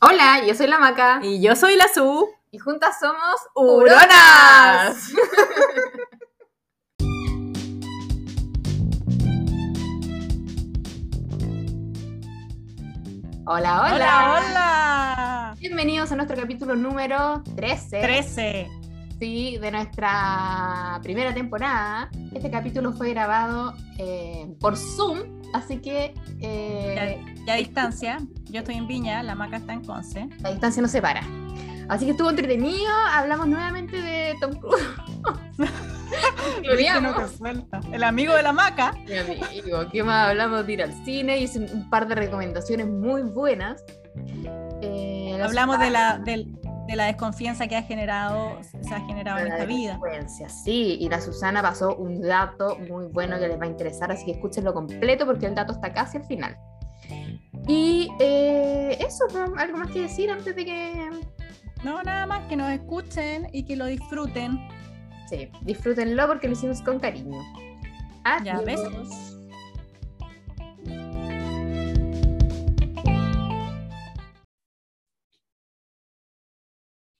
Hola, yo soy la Maca. Y yo soy la Su. Y juntas somos ¡Huronas! Hola, hola. Hola, hola. Bienvenidos a nuestro capítulo número 13. 13. Sí, de nuestra primera temporada. Este capítulo fue grabado eh, por Zoom, así que eh, Ya a distancia. Yo estoy en Viña, la Maca está en Conce. la distancia no separa. Así que estuvo entretenido. Hablamos nuevamente de Tom Cruise. El amigo de la Maca. Mi amigo, ¿qué más hablamos de ir al cine? Hice un- par de recomendaciones muy buenas. Eh, la Hablamos de la, del- de la desconfianza que ha generado, se ha generado en esta vida. Sí, y la Susana pasó un dato muy bueno que les va a interesar, así que escúchenlo completo porque el dato está casi al final. Y eh, eso. ¿algo más que decir antes de que... No, nada más que nos escuchen y que lo disfruten. Sí, disfrútenlo porque lo hicimos con cariño. Ya, Adiós. besos.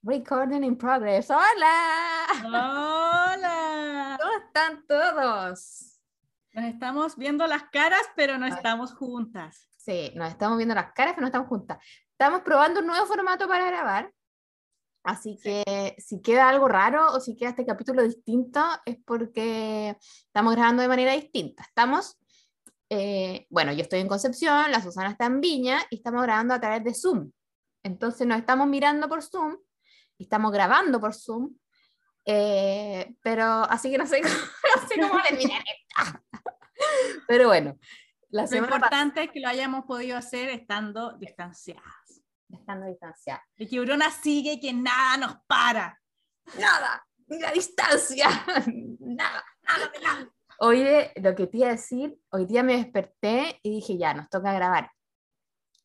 Recording in progress. ¡Hola! Hola. ¿Cómo están todos? Nos estamos viendo las caras, pero no estamos juntas. Sí, nos estamos viendo las caras, pero no estamos juntas. Estamos probando un nuevo formato para grabar. Así que si queda algo raro o si queda este capítulo distinto, es porque estamos grabando de manera distinta. Estamos, eh, bueno, yo estoy en Concepción, la Susana está en Viña y estamos grabando a través de Zoom. Entonces nos estamos mirando por Zoom estamos grabando por Zoom. eh, pero así que no sé cómo, no sé cómo terminar esto. Pero bueno, la Lo importante es que lo hayamos podido hacer estando distanciadas. estando distanciada. Y que Urona sigue que nada nos para. nada, ni la distancia, nada, nada nada. Oye, lo que te iba a decir, hoy día me desperté y dije, ya, nos toca grabar.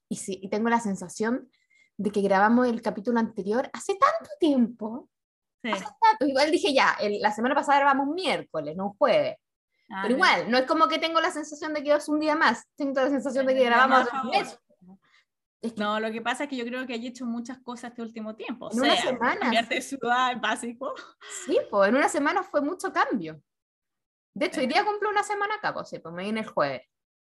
Y sí, y tengo la sensación de que grabamos el capítulo anterior hace tanto tiempo. Sí. hace tanto. Igual dije, ya, el- la semana pasada grabamos un miércoles, no un jueves. Ah, Pero igual, no es como que tengo la sensación de que es un día más. Tengo la sensación de que grabamos un mes. Es que No, lo que pasa es que yo creo que hay hecho muchas cosas este último tiempo. O En una sea, semana. cambiarte de ciudad es básico. Sí, pues en una semana fue mucho cambio. De hecho, hoy día cumplo una semana acá, pues sí, pues me vine el jueves.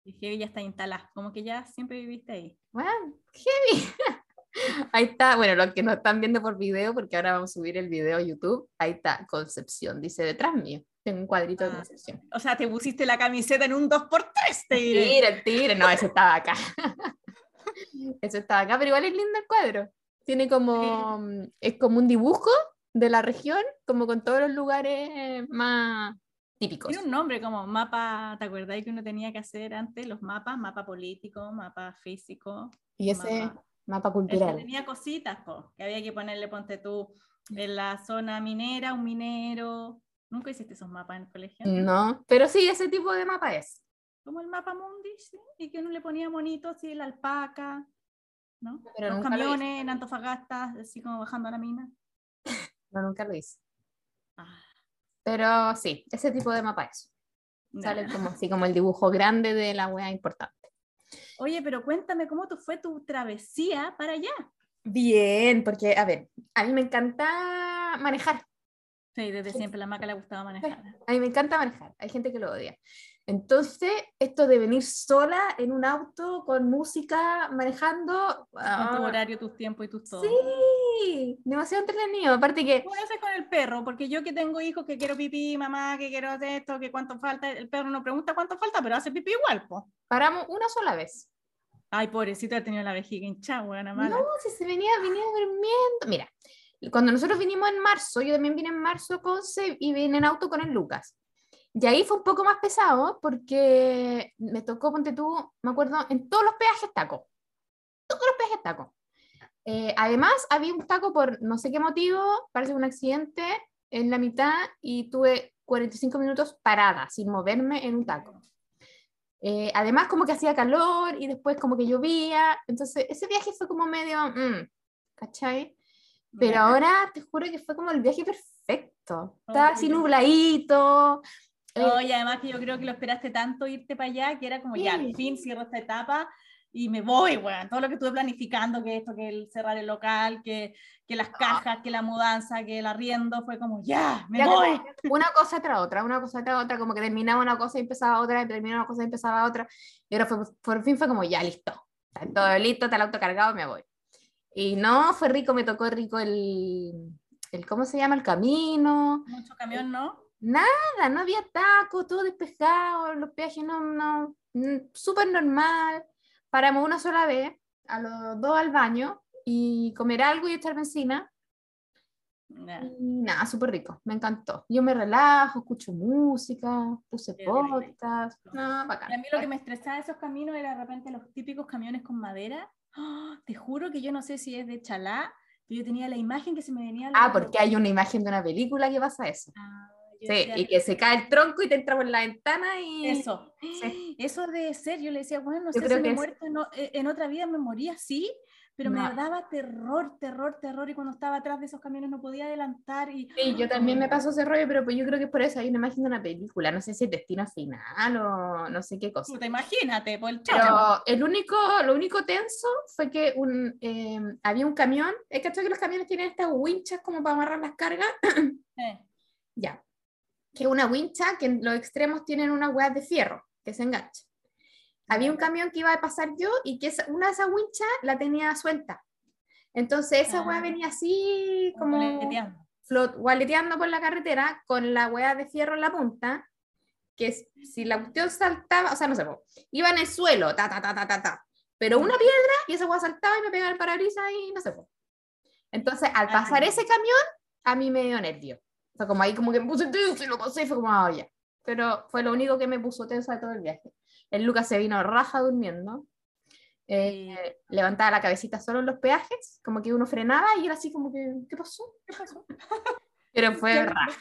Y Heavy ya está instalada. Como que ya siempre viviste ahí. Bueno, heavy. Ahí está, bueno, los que nos están viendo por video, porque ahora vamos a subir el video a YouTube, ahí está Concepción, dice detrás mío. Tengo un cuadrito de Ah. Concepción. O sea, te pusiste la camiseta en un 2x3, te diré. Tire, tire, no, ese estaba acá. Ese estaba acá, pero igual es lindo el cuadro. Tiene como, mm, es como un dibujo de la región, como con todos los lugares eh, más típicos. Tiene un nombre como mapa, ¿te acuerdas que uno tenía que hacer antes los mapas? Mapa político, mapa físico. Y ese mapa. Mapa El que cultural. tenía cositas, po, que había que ponerle, ponte tú, en la zona minera, un minero. ¿Nunca hiciste esos mapas en el colegio? No, pero sí, ese tipo de mapa es. Como el mapa mundi, sí, y que uno le ponía monitos, y la alpaca, ¿no? Pero Los nunca lo camiones en Antofagasta, así como bajando a la mina. No, nunca lo hice. Ah, Pero sí, ese tipo de mapa es. Sale como así como el dibujo grande de la wea importante. Oye, pero cuéntame cómo fue tu travesía para allá. Bien, porque, a ver, a mí me encanta manejar. Sí, desde siempre la maca le gustaba manejar. A mí me encanta manejar. Hay gente que lo odia. Entonces, esto de venir sola en un auto con música manejando. Con tu ah, horario, tus tiempos y tus todo. sí, demasiado entretenido. Aparte que ¿Cómo haces con el perro? Porque yo que tengo hijos, que quiero pipí, mamá, que quiero hacer esto, que cuánto falta, el perro no pregunta cuánto falta, pero hace pipí igual, po. paramos una sola vez. Ay, pobrecito, ha tenido la vejiga hinchada, buena mala. No, si se venía, venía durmiendo. Mira, cuando nosotros vinimos en marzo, yo también vine en marzo con Se y vine en auto con el Lucas. Y ahí fue un poco más pesado porque me tocó, ponte tú, me acuerdo, en todos los peajes taco. Todos los peajes taco. Eh, además, había un taco por no sé qué motivo, parece un accidente en la mitad y tuve 45 minutos parada, sin moverme en un taco. Eh, además, como que hacía calor y después como que llovía. Entonces, ese viaje fue como medio, mm, ¿cachai? Pero ahora te juro que fue como el viaje perfecto. Estaba así nubladito. Eh, No, y además que yo creo que lo esperaste tanto irte para allá, que era como ya, al Sí. fin cierro esta etapa y me voy, weón. Todo lo que estuve planificando, que esto, que el cerrar el local, que, que las cajas, que la mudanza, que el arriendo, fue como, ya, me Ya voy. Una cosa tras otra, una cosa tras otra, como que terminaba una cosa y empezaba otra, y terminaba una cosa y empezaba otra. Y ahora fue, por fin fue como, ya, listo. Está todo listo, está el auto cargado, me voy. Y no, fue rico, me tocó rico el, el ¿cómo se llama? El camino. Mucho camión, ¿no? Nada, no había tacos, todo despejado, los peajes no, no, mm, súper normal. Paramos una sola vez, a los dos al baño, y comer algo y echar benzina. Y nada, súper rico, me encantó. Yo me relajo, escucho música, puse podcast. No, bacán. Y a mí lo que me estresaba de esos caminos era de repente los típicos camiones con madera. ¡Ah! te juro que yo no sé si es de Chalá, pero yo tenía la imagen que se me venía. Ah, porque hay una imagen de una película que pasa eso. Ah, yo Sí, y que se cae el tronco y te entra por la ventana y... Eso. Sí. Eso debe ser. Yo le decía, bueno, no Yo sé si me he muerto en, eh, en otra vida, me moría así, pero me No. daba terror, terror, terror. Y cuando estaba atrás de esos camiones no podía adelantar. Y, Sí, yo también me paso ese rollo, pero pues yo creo que es por eso hay una imagen de una película, no sé si es destino final o no sé qué cosa. Puta, imagínate, por el chocho. Pero el único, lo único tenso fue que un, eh, había un camión, es que que los camiones tienen estas winchas como para amarrar las cargas, Eh, ya, que es una wincha que en los extremos tienen una hueá de fierro que se engancha. Había un camión que iba a pasar yo y que esa- una de esas winchas la tenía suelta. Entonces esa hueá Ah. venía así como boleteando. flot, gualeteando por la carretera con la hueá de fierro en la punta, que si la cuestión saltaba, o sea, no sé, iba en el suelo, ta, ta, ta, ta, ta, ta, pero una piedra y esa hueá saltaba y me pegaba el parabrisas y no sé. Entonces, al Ah, pasar ese camión, a mí me dio nervio. Sea, como ahí como que me puse tenso y lo pasé y fue como, ah, ya. Pero fue lo único que me puso tensa de todo el viaje. El Lucas se vino raja durmiendo. eh, levantaba la cabecita solo en los peajes, como que uno frenaba y era así como que, ¿qué pasó? ¿Qué pasó? Pero fue ¿Ya raja.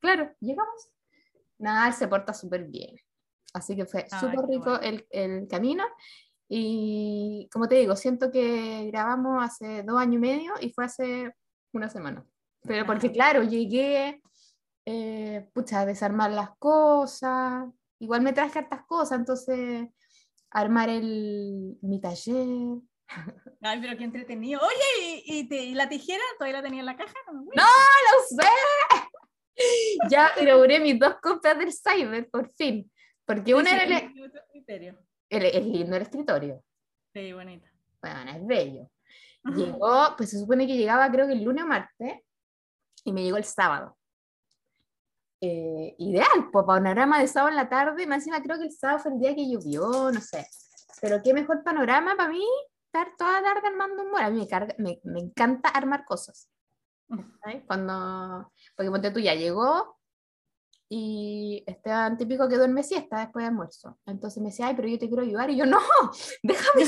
Claro, llegamos. Nada, él se porta súper bien. Así que fue Ay, súper rico bueno. el, el camino. Y como te digo, siento que grabamos hace dos años y medio y fue hace una semana. Pero porque, claro, llegué, eh, pucha, a desarmar las cosas. Igual me traje hartas cosas, entonces armar el, mi taller. Ay, pero qué entretenido. Oye, ¿y, y te- y la tijera todavía la tenía en la caja? ¡No lo sé! ya inauguré mis dos compras del Cyber, por fin. Porque una era el, el... criterio. el- es lindo el escritorio. Sí, bonita. Bueno, es bello. Llegó, pues se supone que llegaba creo que el lunes o martes y me llegó el sábado. Eh, ideal, pues panorama de sábado en la tarde, más encima creo que el sábado fue el día que llovió, no sé. Pero qué mejor panorama para mí estar toda la tarde armando un mueble. A mí me, carga- me, me encanta armar cosas. ¿sabes? Cuando, porque ponte tú ya llegó y Esteban típico que duerme siesta después de almuerzo. Entonces me decía, ay, pero yo te quiero ayudar. Y yo, no, déjame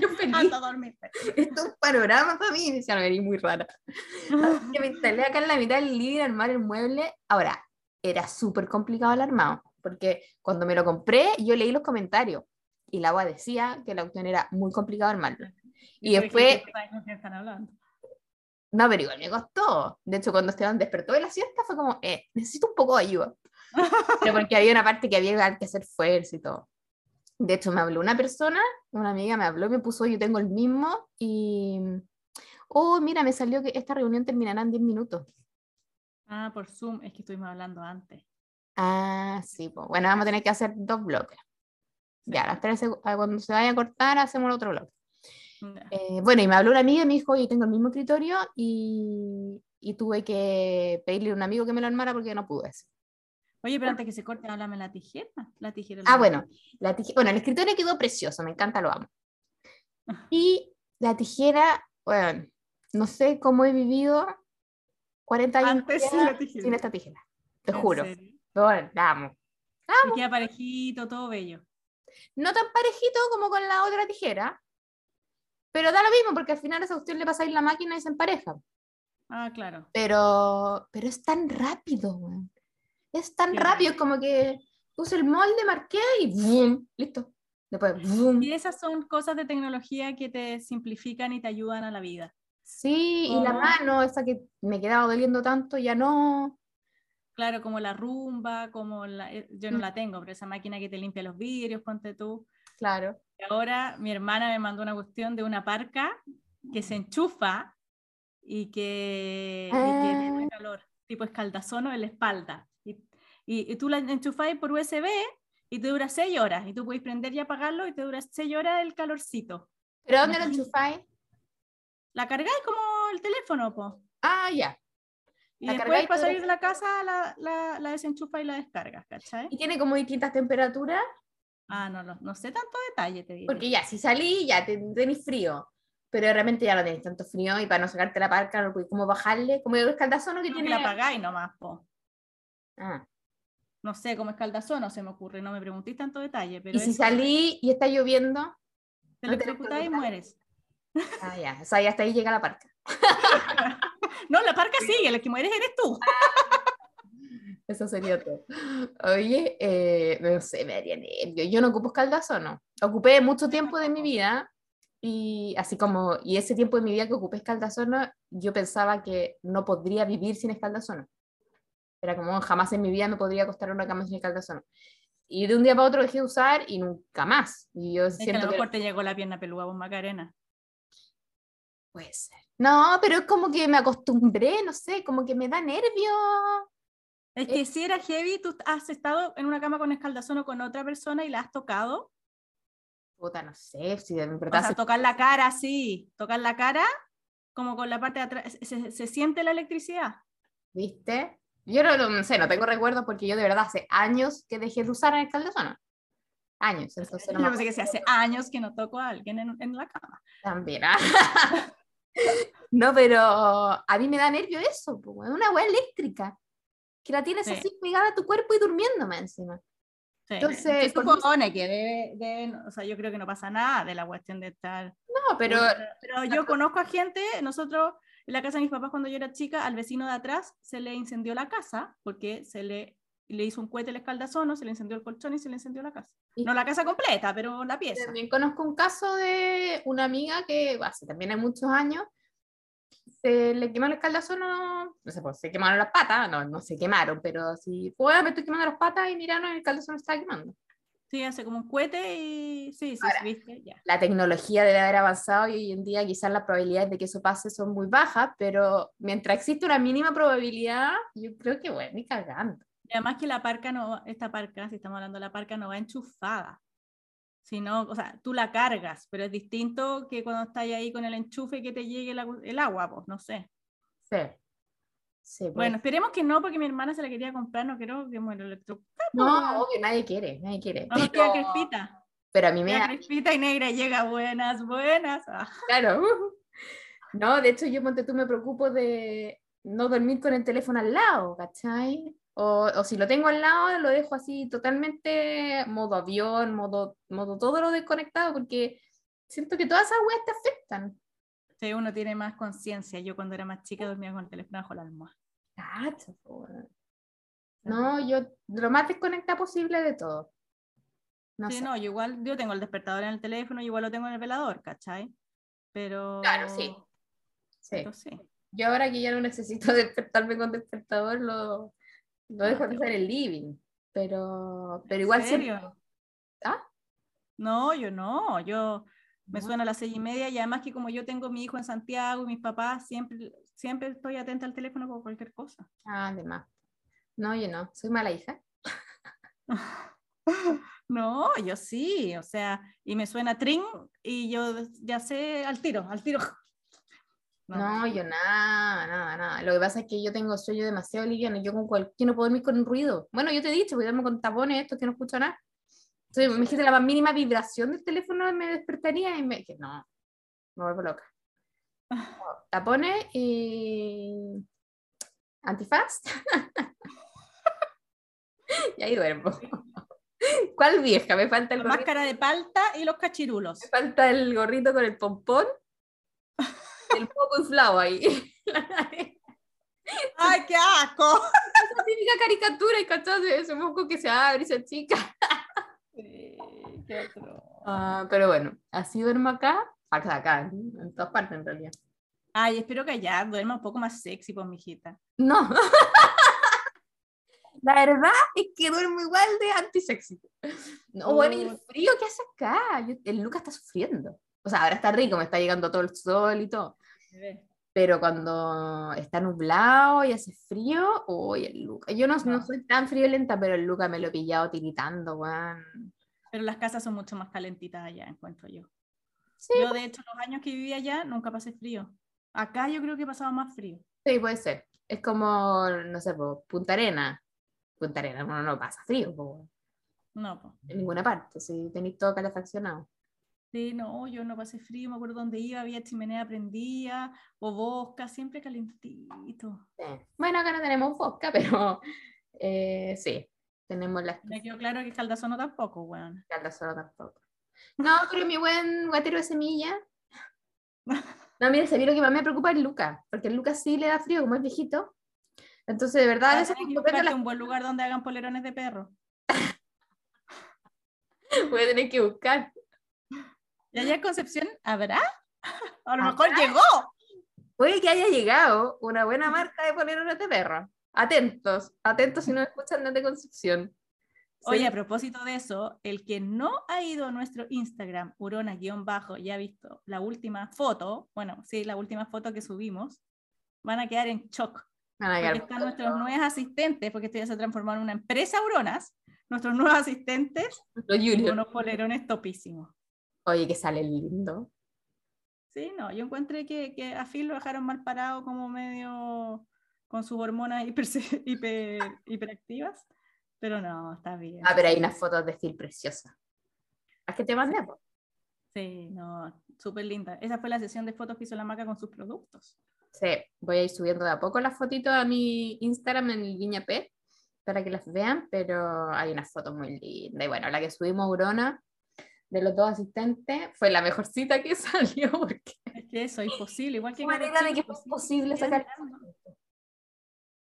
yo feliz. Dormirte. Esto es un panorama para mí. Y me decía, no, eres muy rara. Así que me instalé acá en la mitad del living armar el mueble. Ahora, era súper complicado el armado, porque cuando me lo compré, yo leí los comentarios y la agua decía que la cuestión era muy complicado armarlo. Y Por después, ejemplo, ¿sabes con quién están hablando? No, pero igual me costó. De hecho, cuando Esteban despertó de la siesta, fue como, eh, necesito un poco de ayuda. Pero porque había una parte que había que hacer fuerza y todo. De hecho, me habló una persona, una amiga me habló y me puso, yo tengo el mismo y, oh, mira, me salió que esta reunión terminará en 10 minutos. Ah, por Zoom, es que estuvimos hablando antes. Ah, sí, pues bueno, vamos a tener que hacer dos bloques. Ya, a las 13, a cuando se vaya a cortar, hacemos el otro bloque. Eh, bueno, y me habló una amiga y me dijo, yo tengo el mismo escritorio y, y tuve que pedirle a un amigo que me lo armara porque no pude. hacer. Oye, pero antes que se corte, háblame la tijera. La tijera. Ah, la- bueno, la tije- bueno, el escritorio quedó precioso, me encanta, lo amo. Y la tijera, bueno, no sé cómo he vivido 40 años Antes sin la tijera. esta tijera, te ¿En juro. serio? Pero bueno, la amo. Y queda parejito, todo bello. No tan parejito como con la otra tijera, pero da lo mismo porque al final a esa cuestión le pasáis la máquina y se empareja. Ah, claro. Pero, pero es tan rápido, weón. Es tan Qué rápido, como que puse el molde, marqué y ¡boom! Listo. Después, ¡boom! Y esas son cosas de tecnología que te simplifican y te ayudan a la vida. Sí, y la Oh. mano, esa que me quedaba doliendo tanto, ya no. Claro, como la rumba, como la, eh, yo no Mm. la tengo, pero esa máquina que te limpia los vidrios, ponte tú. Claro. Y ahora mi hermana me mandó una cuestión de una parca que se enchufa y que, y que Ah. tiene calor, tipo escaldazono en la espalda. Y, y, y tú la enchufas por USB y te dura 6 horas. Y tú puedes prender y apagarlo y te dura 6 horas el calorcito. ¿Pero dónde lo Imagínate. enchufáis? La cargáis como el teléfono, po. Ah, ya. Y La después para salir de la casa la, la, la desenchufas y la descargas, ¿cachai? ¿Y tiene como distintas temperaturas? Ah, no, no, no sé tanto detalle, te digo. Porque ya, si salí, ya te, tenés frío. Pero realmente ya no tenés tanto frío y para no sacarte la parca, no podés como bajarle, como el escaldazono que que tiene. la apagáis nomás, po. Ah. No sé, como escaldazono se me ocurre, no me preguntéis tanto detalle, pero Y si salí y está lloviendo, te no electrocutáis y mueres. ah, ya, o sea, ya hasta ahí llega la parca. No, la parca sigue, el que mueres eres tú. Eso sería todo. Oye, eh, no sé, me daría nervio. Yo no ocupo escaldazono. Ocupé mucho tiempo de mi vida y así como, y ese tiempo de mi vida que ocupé escaldazono, yo pensaba que no podría vivir sin escaldazono. Era como jamás en mi vida me podría acostar en una cama sin escaldazono. Y de un día para otro dejé de usar y nunca más. Y yo Es que a siento lo que mejor te llegó la pierna peluda, vos Macarena. puede ser. No, pero es como que me acostumbré, no sé, como que me da nervio. Es que si era heavy, tú has estado en una cama con escaldazono con otra persona y la has tocado. Puta, no sé, si de O verdad sea, se- tocar la cara, sí. Tocar la cara, como con la parte de atrás. Se, se siente la electricidad. ¿Viste? Yo no, no sé, no tengo recuerdos porque yo de verdad hace años que dejé de usar el escaldazono. Años, entonces no Yo pensé que se hace años que no toco a alguien en, en la cama. También. ah. no, pero a mí me da nervio eso, weón, una weá eléctrica. Que la tienes Sí. así pegada a tu cuerpo y durmiéndome encima. Sí. Entonces, Se por supone que debe, deben- o sea, yo creo que no pasa nada de la cuestión de estar. No, pero pero yo conozco a gente, nosotros en la casa de mis papás cuando yo era chica, al vecino de atrás se le incendió la casa porque se le, le hizo un cohete el escaldazono, se le incendió el colchón y se le incendió la casa. Y- No la casa completa, pero la pieza. también conozco un caso de una amiga que hace también hay muchos años se le quemó el escaldazono, no sé, pues se quemaron las patas, no, no se quemaron, pero sí, pues me estoy quemando las patas y mira, no, el escaldazono está quemando. Sí, hace como un cohete y sí, sí, Ahora. sí, viste, ya. la tecnología debe haber avanzado y hoy en día quizás las probabilidades de que eso pase son muy bajas, pero mientras existe una mínima probabilidad, yo creo que bueno, ni cagando. Y además que la parca no, esta parca, si estamos hablando de la parca, no va enchufada. Sino, o sea, tú la cargas, pero es distinto que cuando estás ahí con el enchufe que te llegue el, agu- el agua, pues, no sé. Sí. Sí, pues. Bueno, esperemos que no, porque mi hermana se la quería comprar, no quiero que muera electrocutada. no, obvio, nadie quiere, nadie quiere. No pero, queda crespita. pero a mí me Queda da, crespita y negra llega buenas, buenas. Ah, claro. No, de hecho yo, ponte tú, me preocupo de no dormir con el teléfono al lado, ¿cachai? O, o si lo tengo al lado, lo dejo así totalmente modo avión, modo, modo todo lo desconectado, porque siento que todas esas weas te afectan. Sí, uno tiene más conciencia. Yo cuando era más chica dormía con el teléfono bajo la almohada. No, yo lo más desconectada posible de todo. No sí, sé. no, yo igual, yo tengo el despertador en el teléfono, yo igual lo tengo en el velador, ¿cachai? Pero... Claro, sí. Sí. Pero sí. Yo ahora que ya no necesito despertarme con despertador, lo, Ah, dejo qué en el living. Pero, pero ¿En igual siempre. serio? ¿Ah? No, yo no, yo me No. suena a las seis y media y además que como yo tengo mi hijo en Santiago y mis papás, siempre, siempre estoy atenta al teléfono por cualquier cosa. Ah, además. No, yo no. Soy mala hija. No, yo sí, o sea, y me suena tring y yo ya sé al tiro, al tiro. No, yo nada, nada, nada. Lo que pasa es que yo tengo sueño demasiado liviano. Yo con cualquier no puedo dormir con ruido. Bueno, yo te he dicho, dormir con tapones estos que no escucho nada. Entonces, me dijiste la más mínima vibración del teléfono me despertaría y me dije, no, me vuelvo loca. No, tapones y antifaz. y ahí duermo. ¿Cuál vieja? Me falta el La gorrito, máscara de palta y los cachirulos. me falta el gorrito con el pompón el poco inflado ahí. ¡Ay, qué asco! La típica caricatura y cachas de ese moco que se abre y se achica. Sí, qué atroz. Ah, pero bueno, así duermo acá, acá, acá, en todas partes en realidad. Ay, espero que ya duerma un poco más sexy, pues, mijita. No. La verdad es que duermo igual de antisexy. No, bueno, y el frío que hace acá. Yo- el Lucas está sufriendo. O sea, ahora está rico, me está llegando todo el sol y todo. Pero cuando está nublado y hace frío, uy, el Lucas. Yo no, no soy tan friolenta, pero el Lucas me lo he pillado tiritando, weón. Pero las casas son mucho más calentitas allá, encuentro yo. Sí, Yo, de hecho, los años que viví allá nunca pasé frío. Acá yo creo que he pasado más frío. sí, puede ser. Es como, no sé, po, Punta Arena. Punta Arena, uno no pasa frío, po. No, po. en ninguna parte, si tenéis todo calefaccionado. Sí, no, yo no pasé frío, me acuerdo dónde iba, había chimenea prendida, o bosca, siempre calentito. Sí. Bueno, acá no tenemos vodka, pero eh, sí, tenemos las Me quedó claro que Caldazono tampoco, weón. caldas solo tampoco. No, pero mi buen guatero de semilla. No, mira, sabía lo que más me preocupa es Lucas, porque el Lucas sí le da frío, como es viejito. Entonces, de verdad, a veces tener que cuando prendo buscarte la- un buen lugar donde hagan polerones de perro. voy a tener que buscar. ¿Y allá en Concepción habrá? A lo ¿Habrá? mejor llegó. Puede que haya llegado una buena marca de polerones de perro. Atentos, atentos si no escuchan desde Concepción. Oye, Sí. a propósito de eso, el que no ha ido a nuestro Instagram, urona-bajo, y ha visto la última foto, bueno, sí, la última foto que subimos, van a quedar en shock. Van a Porque quedar- están nuestros nuevos asistentes, porque esto ya se ha transformado en una empresa Uronas, nuestros nuevos asistentes, los unos polerones topísimos. Oye, que sale lindo. Sí, no, yo encontré que, que a Phil lo dejaron mal parado como medio con sus hormonas hiper, hiper- hiperactivas, pero no, está bien. Ah, pero hay unas fotos de Phil preciosas. ¿Las que te mandé? Sí, no, súper linda. Esa fue la sesión de fotos que hizo la marca con sus productos. Sí, voy a ir subiendo de a poco las fotitos a mi Instagram en el Viña P para que las vean, pero hay unas fotos muy lindas. Y bueno, la que subimos Urona de los dos asistentes fue la mejor cita que salió porque Es que eso, imposible, igual que manera de que fue posible sacar.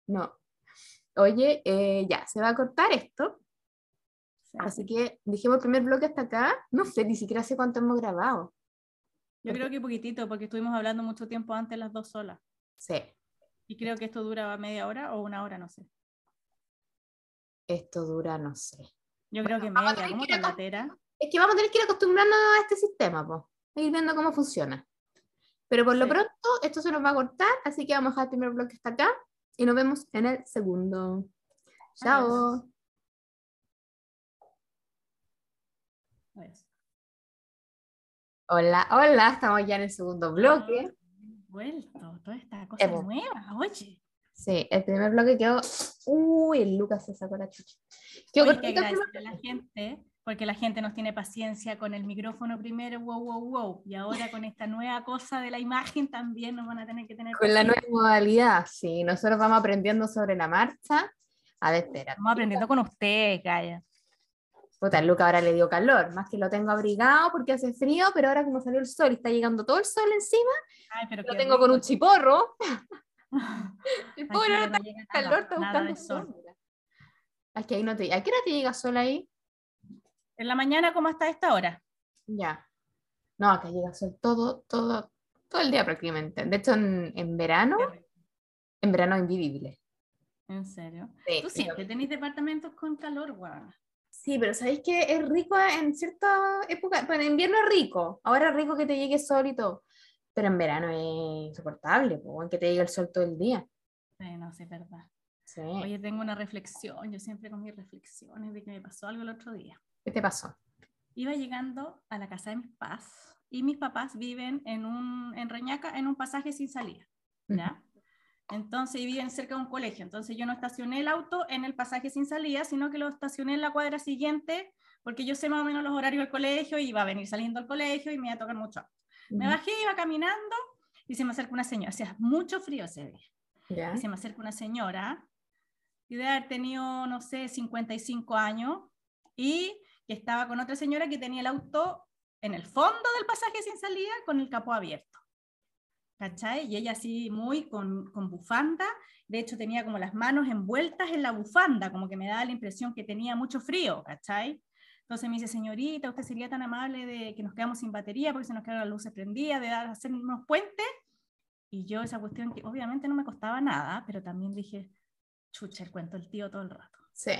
No. Oye, eh, ya, se va a cortar esto, Sí. así que dijimos el primer bloque hasta acá. No sé ni siquiera sé cuánto hemos grabado. Yo creo que poquitito, porque estuvimos hablando mucho tiempo antes las dos solas. Sí, Y creo que esto dura media hora o una hora, no sé. esto dura, no sé. Yo creo que media, tener ¿cómo que ir tan a- latera? Es que vamos a tener que ir acostumbrándonos a este sistema, pues. Ir viendo cómo funciona. Pero por lo Sí. pronto, esto se nos va a cortar, así que vamos a dejar el primer bloque hasta acá y nos vemos en el segundo. Chao. Adiós. Hola, hola, estamos ya en el segundo bloque. Vuelto, toda esta cosa Hemos- nueva, oye. Sí, el primer bloque quedó. Uy, el Lucas se sacó la chucha. Oye, que a la gente, porque la gente nos tiene paciencia con el micrófono primero, wow, wow, wow, y ahora con esta nueva cosa de la imagen también nos van a tener que tener Con la nueva modalidad, sí, nosotros vamos aprendiendo sobre la marcha. A ver, espera. Estamos aprendiendo con ustedes, Gaya. Puta, Luca ahora le dio calor, más que lo tengo abrigado porque hace frío, pero ahora como salió el sol y está llegando todo el sol encima, Ay, pero lo tengo con un chiporro. El pobre ahora está con nada, calor, está buscando sol. Es que ahí no te... ¿A qué hora te llega sol ahí? En la mañana, ¿cómo está esta hora? Ya. No, acá llega sol todo, todo, todo el día prácticamente. De hecho, en, en verano, en verano es invivible. ¿En serio? Sí, Tú sí. siempre tenéis departamentos con calor, guau. Sí, pero ¿sabéis que es rico en cierta época? Bueno, en invierno es rico, ahora es rico que te llegue sol y todo, pero en verano es insoportable, po, en que te llegue el sol todo el día. Sí, no, sí, es verdad. Sí. Oye, tengo una reflexión, yo siempre con mis reflexiones de que me pasó algo el otro día. ¿Qué te pasó? Iba llegando a la casa de mis papás y mis papás viven en, un, en Reñaca en un pasaje sin salida, ¿ya? Entonces, y viven cerca de un colegio. Entonces, yo no estacioné el auto en el pasaje sin salida, sino que lo estacioné en la cuadra siguiente, porque yo sé más o menos los horarios del colegio y iba a venir saliendo al colegio y me iba a tocar mucho. auto. Me bajé, iba caminando y se me acerca una señora. Hacía mucho frío ese día. ¿Ya? Y se me acerca una señora y de haber tenido, no sé, 55 años y que estaba con otra señora que tenía el auto en el fondo del pasaje sin salida con el capó abierto. ¿Cachai? Y ella así muy con, con bufanda, de hecho tenía como las manos envueltas en la bufanda, como que me daba la impresión que tenía mucho frío, ¿cachai? Entonces me dice, señorita, usted sería tan amable de que nos quedamos sin batería porque se nos quedaron las luces prendidas, de dar, hacer unos puentes. Y yo esa cuestión que obviamente no me costaba nada, pero también dije, chucha, el cuento el tío todo el rato. Sí,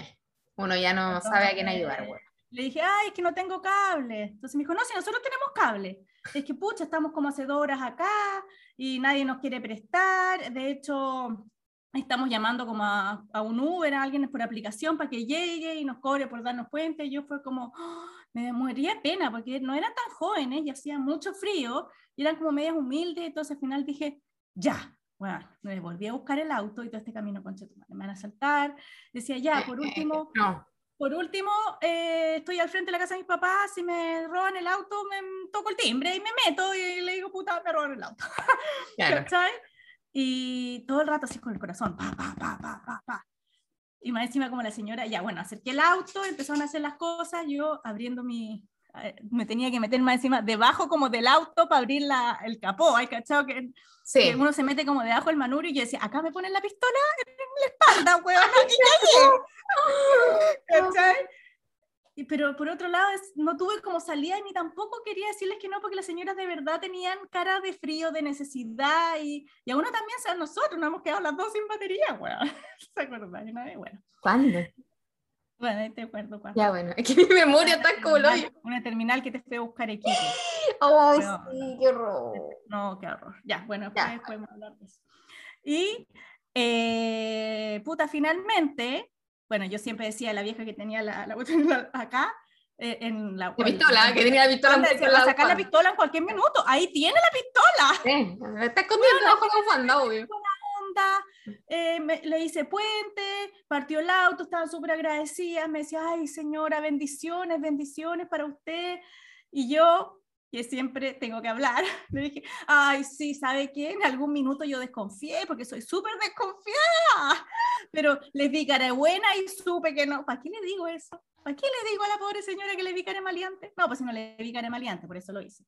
uno ya no sabe a quién ayudar, Entonces, güey. Le dije, ay, es que no tengo cable. Entonces me dijo, no, si nosotros tenemos cable. Es que, pucha, estamos como hace dos horas acá y nadie nos quiere prestar. De hecho, estamos llamando como a, a un Uber, a alguien por aplicación para que llegue y nos cobre por darnos cuenta. Y yo fue como, ¡oh! me moriría de pena porque no eran tan jóvenes y hacía mucho frío y eran como medias humildes. Entonces al final dije, ya. Bueno, me volví a buscar el auto y todo este camino, madre, me van a saltar. Decía, ya, por último, No, por último, eh, estoy al frente de la casa de mis papás, si me roban el auto, me toco el timbre y me meto y le digo, puta, me roban el auto. claro. ¿Cachai? Y todo el rato así con el corazón, pa, pa, pa, pa, pa, pa. Y más encima como la señora, ya bueno, acerqué el auto, empezaron a hacer las cosas, yo abriendo mi, me tenía que meter más encima, debajo como del auto para abrir la, el capó, ¿hay cachado? Que, Sí, que uno se mete como debajo del manubrio y yo decía, acá me ponen la pistola en la espalda. Y, pero por otro lado, no tuve como salida ni tampoco quería decirles que no, porque las señoras de verdad tenían cara de frío, de necesidad, y, y a uno también, o sea, nosotros nos hemos quedado las dos sin batería, weón. ¿Se acuerdan? Bueno, ¿cuándo? Bueno, ahí te acuerdo cuando. Ya, bueno, es que mi memoria está como lo Una terminal que te fue a buscar equipo. Pero- sí, qué horror. No, qué horror. Ya, bueno, Ya. después podemos hablar de eso. Y, eh, puta, finalmente, bueno, yo siempre decía la vieja que tenía la, la acá, eh, en la, La pistola, que tenía la pistola al va a sacar la pistola en cualquier minuto. Ahí tiene la pistola. Sí, está de la bufanda, obvio. Onda. Eh, me- le hice puente, partió el auto, estaban súper agradecidas. Me decía, ay, señora, bendiciones, bendiciones para usted. Y yo, que siempre tengo que hablar, le dije, ay, sí, ¿sabe qué? En algún minuto yo desconfié, porque soy súper desconfiada. Pero les vi cara buena y supe que no. ¿Para qué le digo eso? ¿Para qué le digo a la pobre señora que le vi cara maleante? No, pues si no le vi cara maleante, por eso lo hice.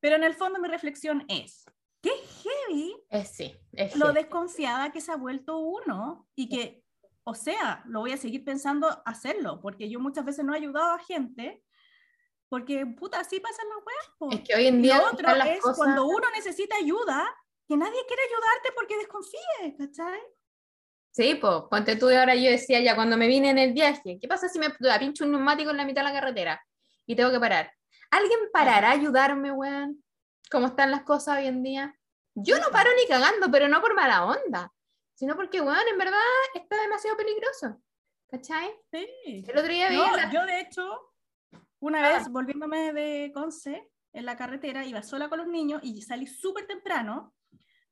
Pero en el fondo mi reflexión es, qué heavy Es sí, es lo heavy. desconfiada que se ha vuelto uno y que, o sea, lo voy a seguir pensando hacerlo, porque yo muchas veces no he ayudado a gente, porque puta, así pasan las weas. po. Es que hoy en día lo otro es cosas... cuando uno necesita ayuda, que nadie quiere ayudarte porque desconfíe, ¿cachai? Sí, pues, ponte tú y ahora yo decía ya cuando me vine en el viaje, ¿qué pasa si me pincho un neumático en la mitad de la carretera y tengo que parar? ¿Alguien parará a ayudarme, weón? ¿Cómo están las cosas hoy en día? Yo no paro ni cagando, pero no por mala onda, sino porque, weón, en verdad está demasiado peligroso. ¿Cachai? Sí. El otro día No, la- yo de hecho, una Ah. vez volviéndome de Conce, en la carretera, iba sola con los niños y salí súper temprano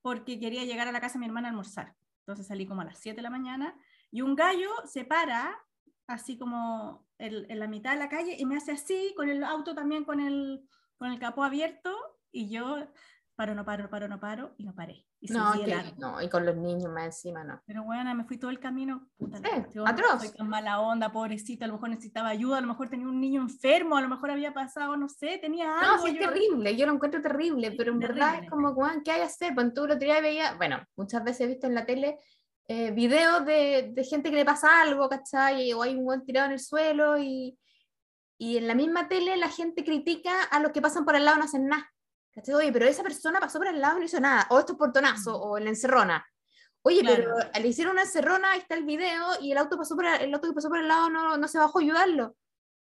porque quería llegar a la casa de mi hermana a almorzar. Entonces salí como a las 7 de la mañana y un gallo se para así como en, en la mitad de la calle y me hace así, con el auto también con el, con el capó abierto y yo paro, no paro, paro, no paro y no paré. Y No, que- no, y con los niños más encima, no. Pero bueno, me fui todo el camino. Puta, Sí, cuestión, atroz. Soy tan mala onda, pobrecita. A lo mejor necesitaba ayuda, a lo mejor tenía un niño enfermo, a lo mejor había pasado, no sé, tenía No, algo. sí es yo- terrible, yo lo encuentro terrible, Sí, pero en verdad es como, ¿qué hay que hacer? Pues tú el otro día veía, bueno, muchas veces he visto en la tele eh, videos de, de gente que le pasa algo, ¿cachai? O hay un buen tirado en el suelo y, y en la misma tele la gente critica a los que pasan por al lado y no hacen nada. ¿Cachai? Oye, pero esa persona pasó por al lado y no hizo nada, o esto es portonazo, o en la encerrona. Oye, Claro. pero le hicieron una encerrona, ahí está el video, y el auto, pasó por, el auto que pasó por al lado no, no se bajó a ayudarlo.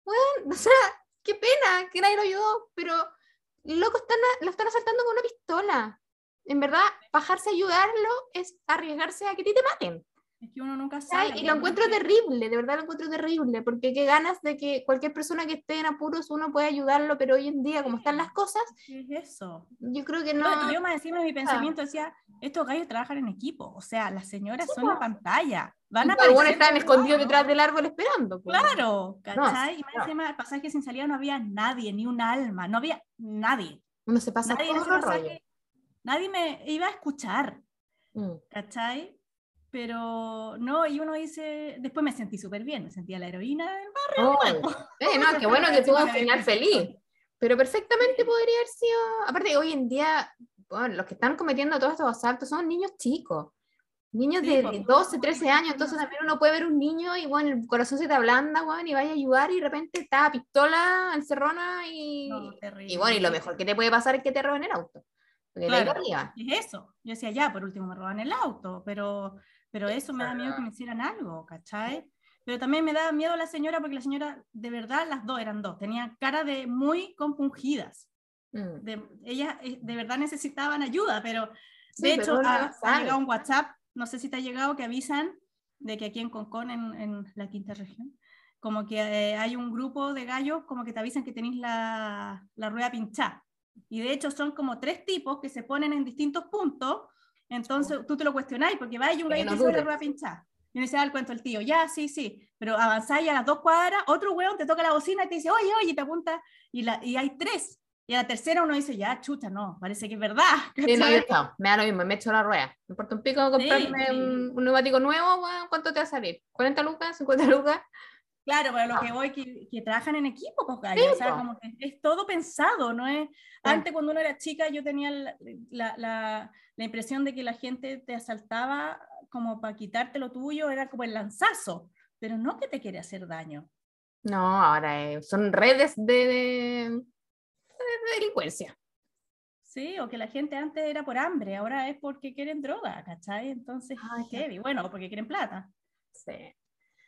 Bueno, o sea, qué pena que nadie lo ayudó, pero loco, están lo están asaltando con una pistola. En verdad, bajarse a ayudarlo es arriesgarse a que ti te maten. Es que uno nunca Ay, sabe. Y lo encuentro terrible, de verdad lo encuentro terrible, porque qué ganas de que cualquier persona que esté en apuros uno pueda ayudarlo, pero hoy en día, como están las cosas, ¿Qué es eso? yo creo que No, no. y yo más encima de mi pensamiento decía, estos gallos trabajan en equipo, o sea, las señoras Sí, son la pantalla. Van a Algunos están escondidos detrás del árbol esperando. pues. Claro, ¿cachai? y más no. encima, el pasaje sin salida no había nadie, ni un alma, no había nadie. Uno se pasa Nadie todo el rollo. pasaje, nadie me iba a escuchar. Mm. ¿cachai? Pero no, y uno dice, después me sentí súper bien, me sentía la heroína del Ay, eh, no, qué bueno que tuvo un final feliz. Pero perfectamente podría haber sido. Aparte, hoy en día, bueno, los que están cometiendo todos estos asaltos son niños chicos. Niños Sí, de pues, 12, son 13 niños años. Entonces también uno puede ver un niño y bueno, el corazón se te ablanda, weón, y vaya a ayudar y de repente está pistola, encerrona y. No, y bueno, y lo mejor que te puede pasar es que te roben el auto. Porque Claro. es eso. Yo decía, ya, por último me roban el auto, pero, pero eso me da miedo que me hicieran algo, ¿cachai? Pero también me da miedo la señora porque la señora, de verdad, las dos eran dos, tenían cara de muy compungidas. Mm. De, ellas eh, de verdad necesitaban ayuda, pero de hecho ha, ha llegado un WhatsApp, no sé si te ha llegado, que avisan de que aquí en Concón, en, en la quinta región, como que eh, hay un grupo de gallos como que te avisan que tenéis la, la rueda pinchada. Y de hecho son como tres tipos que se ponen en distintos puntos, entonces tú te lo cuestionáis porque va y un gallo no te dice "Oye, la rueda pinchada. Y uno se da el cuento el tío, ya, sí, sí, pero avanzáis a las dos cuadras, otro weón te toca la bocina y te dice, oye, oye, y te apunta, y, la, y hay tres. Y a la tercera uno dice, ya, chucha, no, parece que es verdad. Sí, no, yo me da lo mismo, me echo la rueda. Me importa un pico comprarme sí. un, un neumático nuevo, ¿cuánto te va a salir? ¿40 lucas? ¿50 lucas? Claro, pero lo Ah. que voy que, que trabajan en equipo, pues, gallo, o sea, po. como que es todo pensado, ¿no es? Ah. Antes cuando uno era chica yo tenía la, la, la- la impresión de que la gente te asaltaba como para quitarte lo tuyo, era como el lanzazo, pero no que te quiere hacer daño. No, ahora eh, son redes de, de- de delincuencia. Sí, o que la gente antes era por hambre, ahora es porque quieren droga, ¿cachai? Entonces, Ay, heavy. Bueno, porque quieren plata. Sí,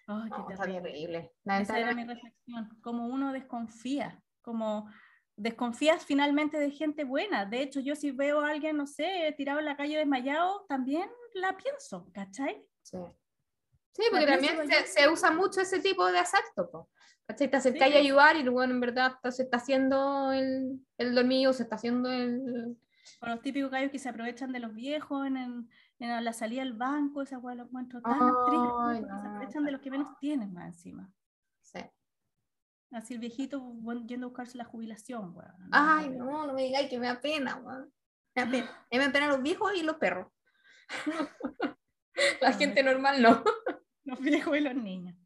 Qué no, está terrible. Esa era mi reflexión, como uno desconfía, como desconfías finalmente de gente buena. De hecho, yo si veo a alguien, no sé, tirado en la calle desmayado, también la pienso, ¿cachai? Sí, Sí, porque La también se, se usa mucho ese tipo de asalto. ¿Cachai? Te acercáis Sí. a ayudar y luego en verdad se está haciendo el, el dormido, se está haciendo el... O los típicos gallos que se aprovechan de los viejos en, el- en la salida del banco, esa hueá lo encuentro tan Ay, triste, porque se no, aprovechan de los que menos tienen más encima. Sí. Así el viejito yendo a buscarse la jubilación, weón. No, Ay, no, no, no me digáis que me da pena, weón. Me da pena. Me da pena los viejos y los perros. La No, gente normal no. Los viejos y los niños.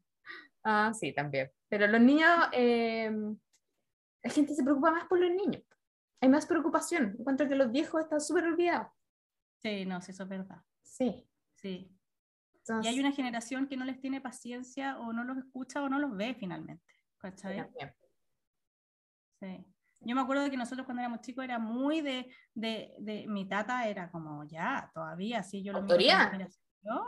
Ah, sí, también. Pero los niños, eh, la gente se preocupa más por los niños. Hay más preocupación. Encuentro que los viejos están súper olvidados. Sí, no, sí, eso es verdad. Sí. Sí. Y hay una generación que no les tiene paciencia o no los escucha o no los ve finalmente. ¿cachai? Sí. Yo me acuerdo de que nosotros cuando éramos chicos era muy de, de, de- mi tata era como ya, todavía, sí, yo lo Autoridad.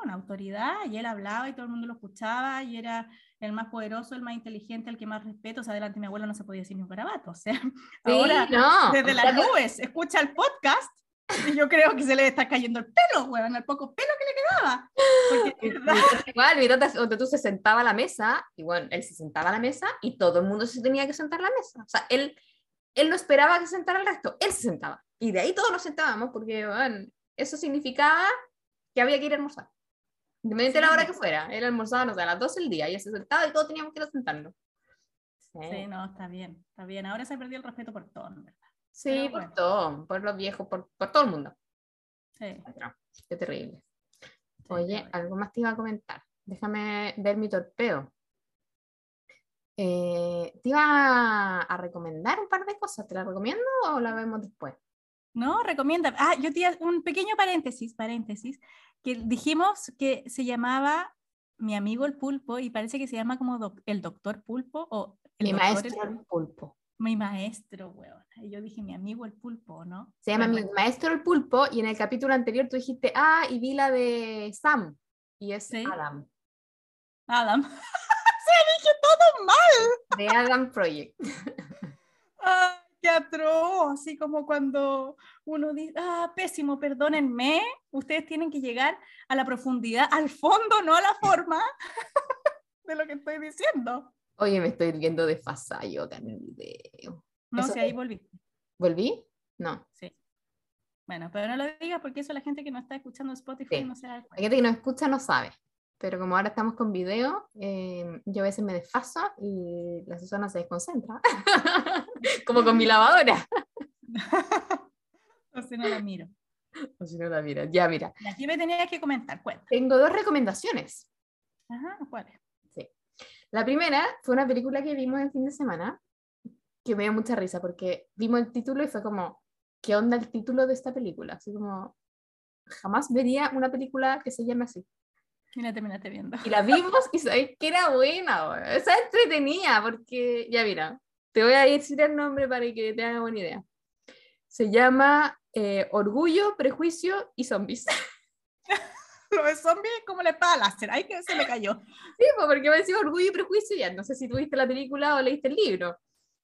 autoridad, y él hablaba y todo el mundo lo escuchaba y era el más poderoso, el más inteligente, el que más respeto, o sea, delante de mi abuelo no se podía decir ni un garabato, o sea, Sí, ahora no. desde las nubes escucha el podcast yo creo que se le está cayendo el pelo, weón, el poco pelo que le quedaba. Porque verdad, Igual, mi tata, donde tú se sentaba a la mesa, y bueno, él se sentaba a la mesa y todo el mundo se tenía que sentar a la mesa. O sea, él, él no esperaba que se sentara el resto, él se sentaba. Y de ahí todos nos sentábamos porque, bueno, eso significaba que había que ir a almorzar. Independiente de la Sí. hora que fuera, él almorzaba, no sé, a las 12 del día, y él se sentaba y todos teníamos que ir a sentarnos. Sí, sí, no, está bien, está bien. Ahora se ha perdido el respeto por todo. Sí, pero por bueno. todo, por los viejos, por, por todo el mundo. Sí, No, qué terrible. Oye, algo más te iba a comentar. Déjame ver mi torpeo. Eh, te iba a, recomendar un par de cosas. ¿Te las recomiendo o la vemos después? No, recomienda. Ah, yo te un pequeño paréntesis, paréntesis, que dijimos que se llamaba Mi amigo el pulpo y parece que se llama como doc- el doctor pulpo o el mi maestro el pulpo. Mi maestro, weón. Y yo dije mi amigo el pulpo, ¿no? Se llama mi maestro el pulpo y en el capítulo anterior tú dijiste, ah, y vi la de Sam. Y es Sí. Adam, Adam. se dije todo mal. de Adam Project. Ay, qué atroz. Así como cuando uno dice, ah, pésimo, perdónenme. Ustedes tienen que llegar a la profundidad, al fondo, no a la forma de lo que estoy diciendo. Oye, me estoy viendo desfasada yo acá en el video. No sé, ahí volví. ¿Volví? No. Sí. Bueno, pero no lo digas porque eso la gente que no está escuchando Spotify Sí. no se da La cuenta. gente que nos escucha no sabe, pero como ahora estamos con video, eh, yo a veces me desfaso y la Susana se desconcentra, como con mi lavadora. o si no la miro. O si no la mira, ya mira. Aquí me tenías que comentar, cuenta. Tengo dos recomendaciones. Ajá, ¿cuál es? La primera fue una película que vimos el fin de semana, que me dio mucha risa porque vimos el título y fue como, ¿qué onda el título de esta película? Así como, jamás vería una película que se llame así. Y la terminaste viendo. Y la vimos y sabéis que era buena, weón. esa entretenida, porque ya mira, te voy a decir el nombre para que te haga buena idea. Se llama eh, Orgullo, Prejuicio y Zombies. Lo de zombies es como la espada láser. Ay, que se me cayó. Sí, pues, porque me decía Orgullo y Prejuicio, ya no sé si tuviste la película o leíste el libro.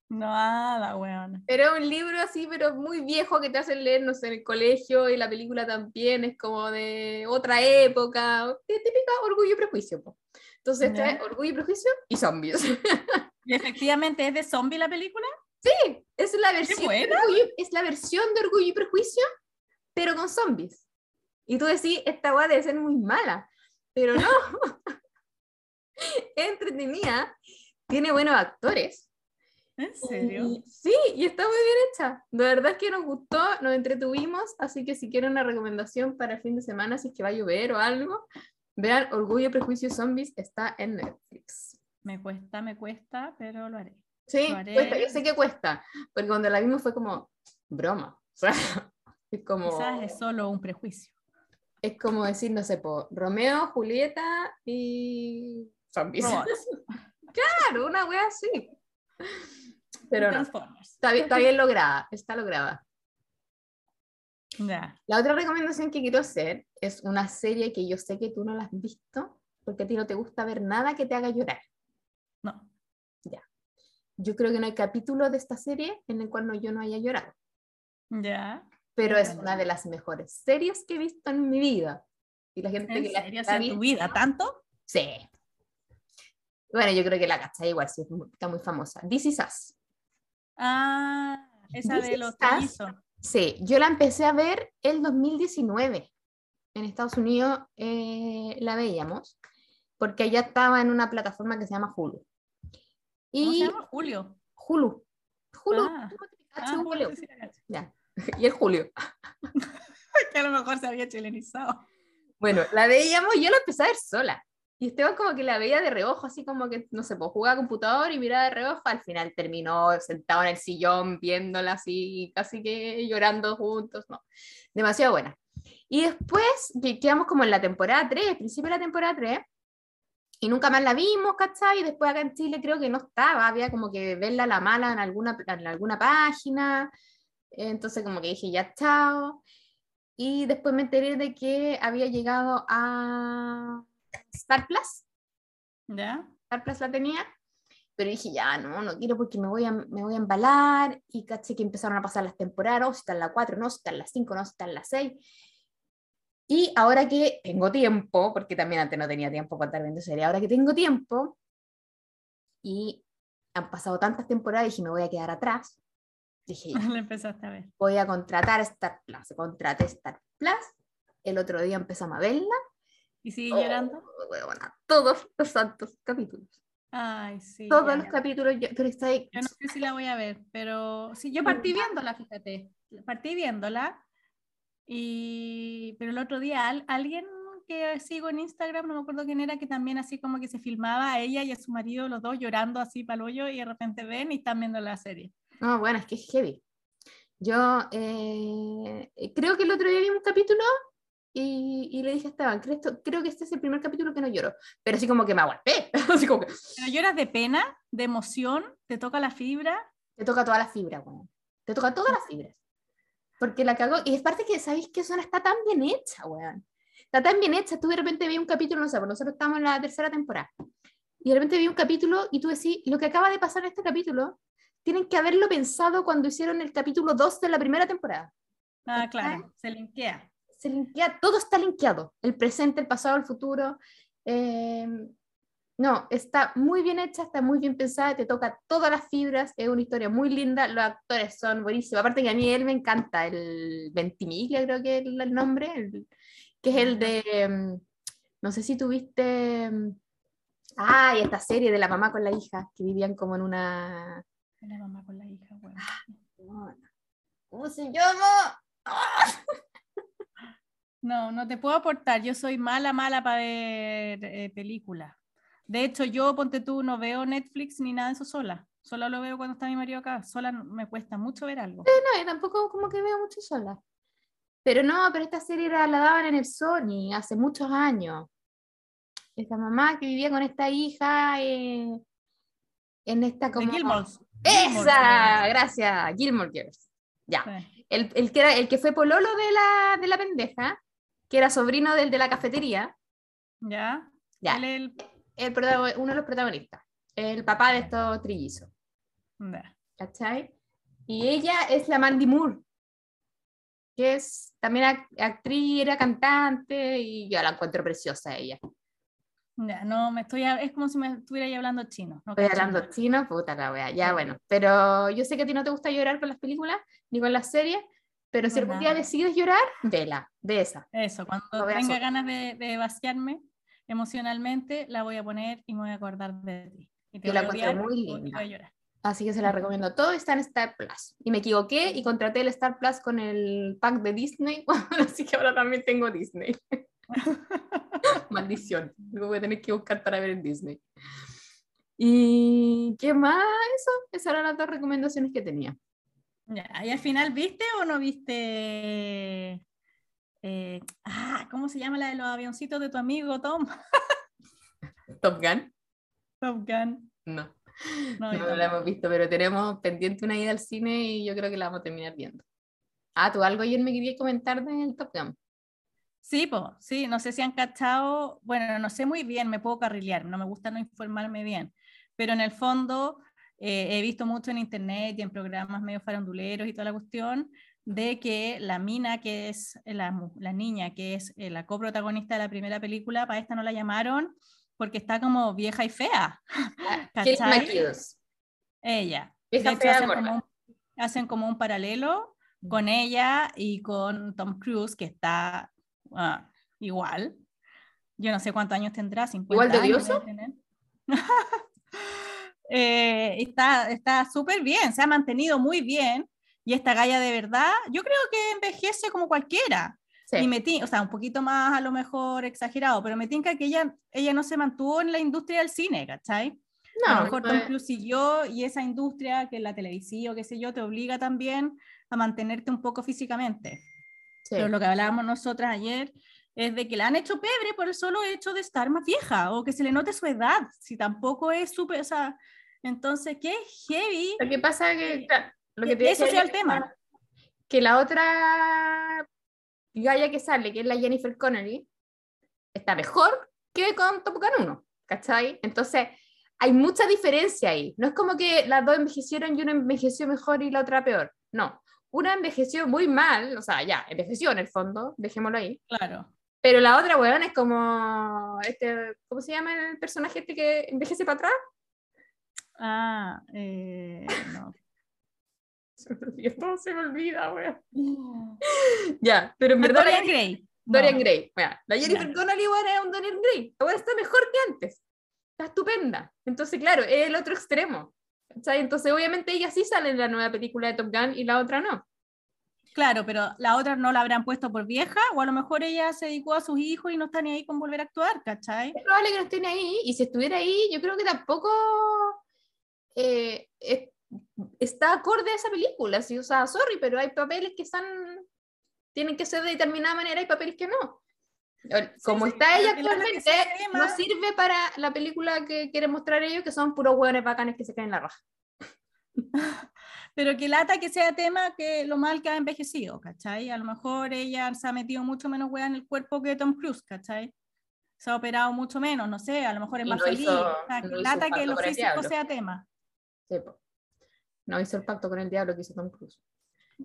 Nada, weón. Pero un libro así, pero muy viejo que te hacen leer, no sé, en el colegio y la película también es como de otra época, típica Orgullo y Prejuicio. po. Entonces, este es Orgullo y Prejuicio y Zombies. ¿Y efectivamente es de zombie la película? Sí, es la versión, de. Orgullo, es la versión de Orgullo y Prejuicio, pero con zombies. Y tú decís, esta weá debe ser muy mala, pero no. es entretenida, tiene buenos actores. ¿En serio? Y- sí, y está muy bien hecha. De verdad es que nos gustó, nos entretuvimos, así que si quieren una recomendación para el fin de semana, si es que va a llover o algo, vean Orgullo, Prejuicio Zombies, está en Netflix. Me cuesta, me cuesta, pero lo haré. Sí, Lo haré. cuesta, yo sé que cuesta, porque cuando la vimos fue como broma. O sea, es como, Quizás es solo un prejuicio. Es como decir, no sé, po, Romeo, Julieta y zombies. Robots. Claro, una wea así. Pero no, está bien, está bien lograda, está lograda. Ya. La otra recomendación que quiero hacer es una serie que yo sé que tú no la has visto, porque a ti no te gusta ver nada que te haga llorar. No. Yo creo que no hay capítulo de esta serie en el cual no, yo no haya llorado. Ya. Pero es una de las mejores series que he visto en mi vida. Y la gente ¿En que la serio? está ¿En tu viendo- vida tanto? Sí. Bueno, yo creo que la cachai igual, sí, está muy famosa. This Is Us. Ah, esa de This los is Us. Sí, yo la empecé a ver el 2019. En Estados Unidos eh, la veíamos, porque ella estaba en una plataforma que se llama Hulu. ¿Cómo se Y llama? Julio. Hulu. Hulu. Ah. ¿cómo te Ah, la cacho. Ya. Y el Julio. Que a lo mejor se había chilenizado. Bueno, la veíamos, yo la empecé a ver sola. Y Esteban como que la veía de reojo, así como que, no sé, pues jugaba computador y miraba de reojo. Al final terminó sentado en el sillón viéndola así, casi que llorando juntos. No, demasiado buena. Y después que quedamos como en la temporada 3, principio de la temporada 3, y nunca más la vimos, ¿cachai? Y después acá en Chile creo que no estaba, había como que verla a la mala en alguna, en alguna página. Entonces como que dije, ya, chao. Y después me enteré de que había llegado a Star Plus. ¿Ya? Star Plus la tenía. Pero dije, ya, no, no quiero porque me voy a, me voy a embalar. Y caché que empezaron a pasar las temporadas. No, si está en la 4, no, si está en la 5, no, si está en la 6. Y ahora que tengo tiempo, porque también antes no tenía tiempo para estar viendo serie, ahora que tengo tiempo y han pasado tantas temporadas, dije, me voy a quedar atrás. Dije, ya, a ver. voy a contratar Star Plus. Contraté Star Plus. El otro día empezamos a verla. ¿Y sigue Oh, llorando? huevona, todos los santos capítulos. Ay, sí. todos ya. los capítulos. yo- pero está ahí. Yo no sé si la voy a ver, pero sí, yo partí viéndola, fíjate. Partí viéndola. Y, pero el otro día al- alguien que sigo en Instagram, no me acuerdo quién era, que también así como que se filmaba a ella y a su marido, los dos llorando así para hoyo y de repente ven y están viendo la serie. No, bueno, es que es heavy. Yo eh, creo que el otro día vi un capítulo y, y le dije a Esteban, creo, creo que este es el primer capítulo que no lloro. Pero así como que me aguanté. así como que Pero lloras de pena, de emoción, te toca la fibra. te toca todas las fibras, weón. Te toca todas las fibras. Porque la cagó. Y es parte que, ¿sabéis que zona está tan bien hecha, weón? Está tan bien hecha. Tú de repente vi un capítulo, no sé, pues nosotros estamos en la tercera temporada. Y de repente vi un capítulo y tú decís, lo que acaba de pasar en este capítulo, tienen que haberlo pensado cuando hicieron el capítulo 2 de la primera temporada. Ah, claro, se linkea. Se linkea, todo está linkeado. El presente, el pasado, el futuro. Eh, no, está muy bien hecha, está muy bien pensada, te toca todas las fibras, es una historia muy linda, los actores son buenísimos. Aparte que a mí él me encanta, el Ventimiglia creo que es el, nombre, el- que es el de, mm, no sé si tuviste, mm, ay, esta serie de la mamá con la hija, que vivían como en una... La mamá con la hija, bueno. ¿Cómo se llama? No, no te puedo aportar. Yo soy mala, mala para ver eh, películas. De hecho, yo, ponte tú, no veo Netflix ni nada de eso sola. Solo lo veo cuando está mi marido acá. Sola me cuesta mucho ver algo. No, yo tampoco como que veo mucho sola. Pero no, pero esta serie la daban en el Sony hace muchos años. Esta mamá que vivía con esta hija eh, en esta De como... Gilmore. ¡Esa! Gracias, Gilmore Girls. Ya. Sí. el, el que era el que fue pololo de la, de la pendeja, que era sobrino del de la cafetería, ¿Ya? Ya. El- el protago- uno de los protagonistas, el papá de estos trillizos, ya. ¿cachai? Y ella es la Mandy Moore, que es también ac- actriz, era cantante, y yo la encuentro preciosa ella. Ya, no, me estoy, es como si me estuviera hablando chino. no Estoy hablando nada. chino, puta la wea, ya bueno. Pero yo sé que a ti no te gusta llorar con las películas ni con las series, pero si No, algún día decides llorar, vela, de esa. Eso, cuando a tenga ganas de, de vaciarme emocionalmente, la voy a poner y me voy a acordar de ti. Y te Yo la voy a encuentro odiar muy linda. voy a llorar. Así que se la recomiendo. Todo está en Star Plus. Y me equivoqué y contraté el Star Plus con el pack de Disney. Así que ahora también tengo Disney. Maldición. Lo voy a tener que buscar para ver en Disney. ¿Y qué más? Eso. Esas eran las dos recomendaciones que tenía. Ya, ¿Y al final viste o no viste? eh, ah, ¿Cómo se llama la de los avioncitos de tu amigo Tom? Top Gun. Top Gun. No. No, No, no la hemos visto, pero tenemos pendiente una ida al cine y yo creo que la vamos a terminar viendo. Ah, tú algo ayer me querías comentar del Top Gun. Sí, pues, sí, no sé si han cachado, bueno, no sé muy bien, me puedo carrilear, no me gusta no informarme bien, pero en el fondo eh, he visto mucho en internet y en programas medio faranduleros y toda la cuestión de que la mina, que es la, mu- la niña, que es eh, la coprotagonista de la primera película, para esta no la llamaron porque está como vieja y fea, Kate ¿Cachai? Ella. Vieja hecho, fea, hacen como, un, hacen como un paralelo con ella y con Tom Cruise, que está ah, igual. Yo no sé cuántos años tendrá, 50 ¿Igual de odioso? Eh, está está súper bien, se ha mantenido muy bien. Y esta galla de verdad, yo creo que envejece como cualquiera. Sí. Y me o sea, un poquito más a lo mejor exagerado, pero me tinca que ella, ella no se mantuvo en la industria del cine, ¿cachai? a No, lo mejor Tom Cruise siguió y esa industria, que es la televisión, qué sé yo, te obliga también a mantenerte un poco físicamente. Sí. Pero lo que hablábamos nosotras ayer es de que la han hecho pebre por el solo hecho de estar más vieja o que se le note su edad, si tampoco es súper, o sea, entonces, qué heavy. Lo que pasa que, claro, lo que que te eso sea el tema. Que la otra galla que sale, que es la Jennifer Connelly, está mejor que con Top Gun 1, ¿cachai? Entonces, hay mucha diferencia ahí. No es como que las dos envejecieron y una envejeció mejor y la otra peor. No. Una envejeció muy mal, o sea, ya, envejeció en el fondo, dejémoslo ahí. Claro. Pero la otra, weón, es como, este, ¿cómo se llama el personaje este que envejece para atrás? Ah, eh, no. Se me olvida, todo se me olvida, weón. Ya, pero en verdad... Dorian Gray. Dorian No. Gray. Mira, la Jennifer. Connelly weón, es un Dorian Gray. Ahora está mejor que antes. Está estupenda. Entonces, claro, es el otro extremo. ¿Cachai? Entonces, obviamente, ella sí sale en la nueva película de Top Gun y la otra no. Claro, pero la otra no la habrán puesto por vieja, o a lo mejor ella se dedicó a sus hijos y no está ni ahí con volver a actuar, ¿cachai? Es probable que no estén ahí. Y si estuviera ahí, yo creo que tampoco eh, es- está acorde a esa película. Sí, o sea, sorry, pero hay papeles que están. Tienen que ser de determinada manera y papeles que no. Como sí, está pero ella actualmente, no sirve para la película que quieren mostrar ellos, que son puros hueones bacanes que se caen en la raja. Pero que lata que sea tema que lo mal que ha envejecido, ¿cachai? A lo mejor ella se ha metido mucho menos hueá en el cuerpo que Tom Cruise, ¿cachai? Se ha operado mucho menos, no sé, a lo mejor es más no feliz. hizo- o sea, que no lata que lo físico sea tema. Sí. No hizo el pacto con el diablo que hizo Tom Cruise.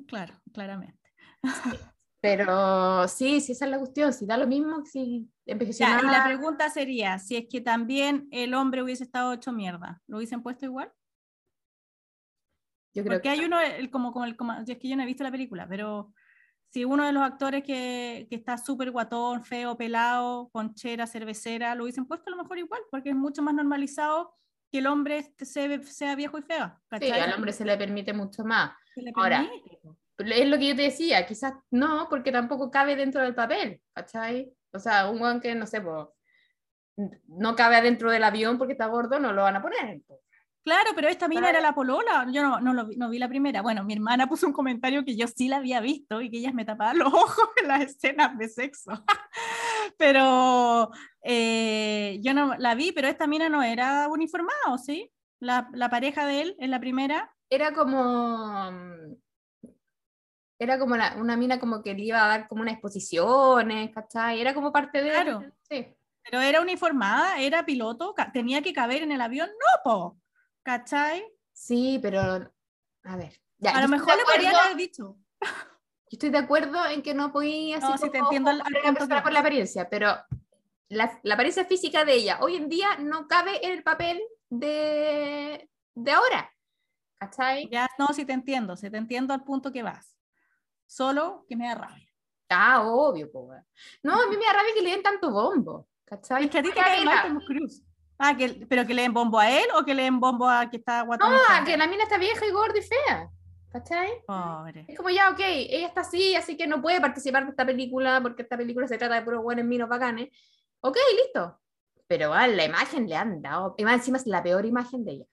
Claro, claramente. Pero sí, sí, esa es la cuestión. Si da lo mismo, si envejeció Ya, y la pregunta sería, si es que también el hombre hubiese estado hecho mierda, ¿lo hubiesen puesto igual? Yo creo Porque que hay no. uno, el, como, como el, como- es que yo no he visto la película, pero si uno de los actores que, que está súper guatón, feo, pelado, conchera, cervecera, lo hubiesen puesto a lo mejor igual, porque es mucho más normalizado que el hombre este se- sea viejo y feo. Sí, ¿cachai? al hombre se le permite mucho más. Se le Ahora, permite. Es lo que yo te decía, quizás no, porque tampoco cabe dentro del papel, ¿cachai? O sea, un guan que, no sé, po, no cabe adentro del avión porque está gordo, no lo van a poner. po. Claro, pero esta mina Claro. era la polola. Yo no, no, lo vi, no vi la primera. Bueno, mi hermana puso un comentario que yo sí la había visto y que ellas me tapaban los ojos en las escenas de sexo. pero eh, yo no la vi, pero esta mina no era uniformada, ¿o sí? La, la pareja de él en la primera. Era como. Era como la- una mina como que le iba a dar como unas exposiciones, ¿cachai? Era como parte de... Claro. Sí. Pero era uniformada, era piloto, tenía que caber en el avión, no, po. ¿Cachai? Sí, pero a ver. Ya, A lo mejor le podrían haber dicho. Yo estoy de acuerdo en que no podía No, sí, te entiendo al- al persona por la apariencia, pero la, la apariencia física de ella hoy en día no cabe en el papel de, de ahora. ¿Cachai? Ya, no, sí te entiendo, sí te entiendo al punto que vas. Solo que me da rabia. Ah, obvio, po, weón. No, a mí me da rabia que le den tanto bombo. ¿Cachai? Es que a ti te cae mal Cruise. Ah, que, pero que le den bombo a él o que le den bombo a que está guatón. No, que la mina está vieja y gorda y fea. ¿Cachai? Pobre. Es como ya, ok, ella está así, así que no puede participar de esta película porque esta película se trata de puros buenos minos bacanes. Ok, listo. Pero ah, la imagen le han dado. Y más encima es la peor imagen de ella.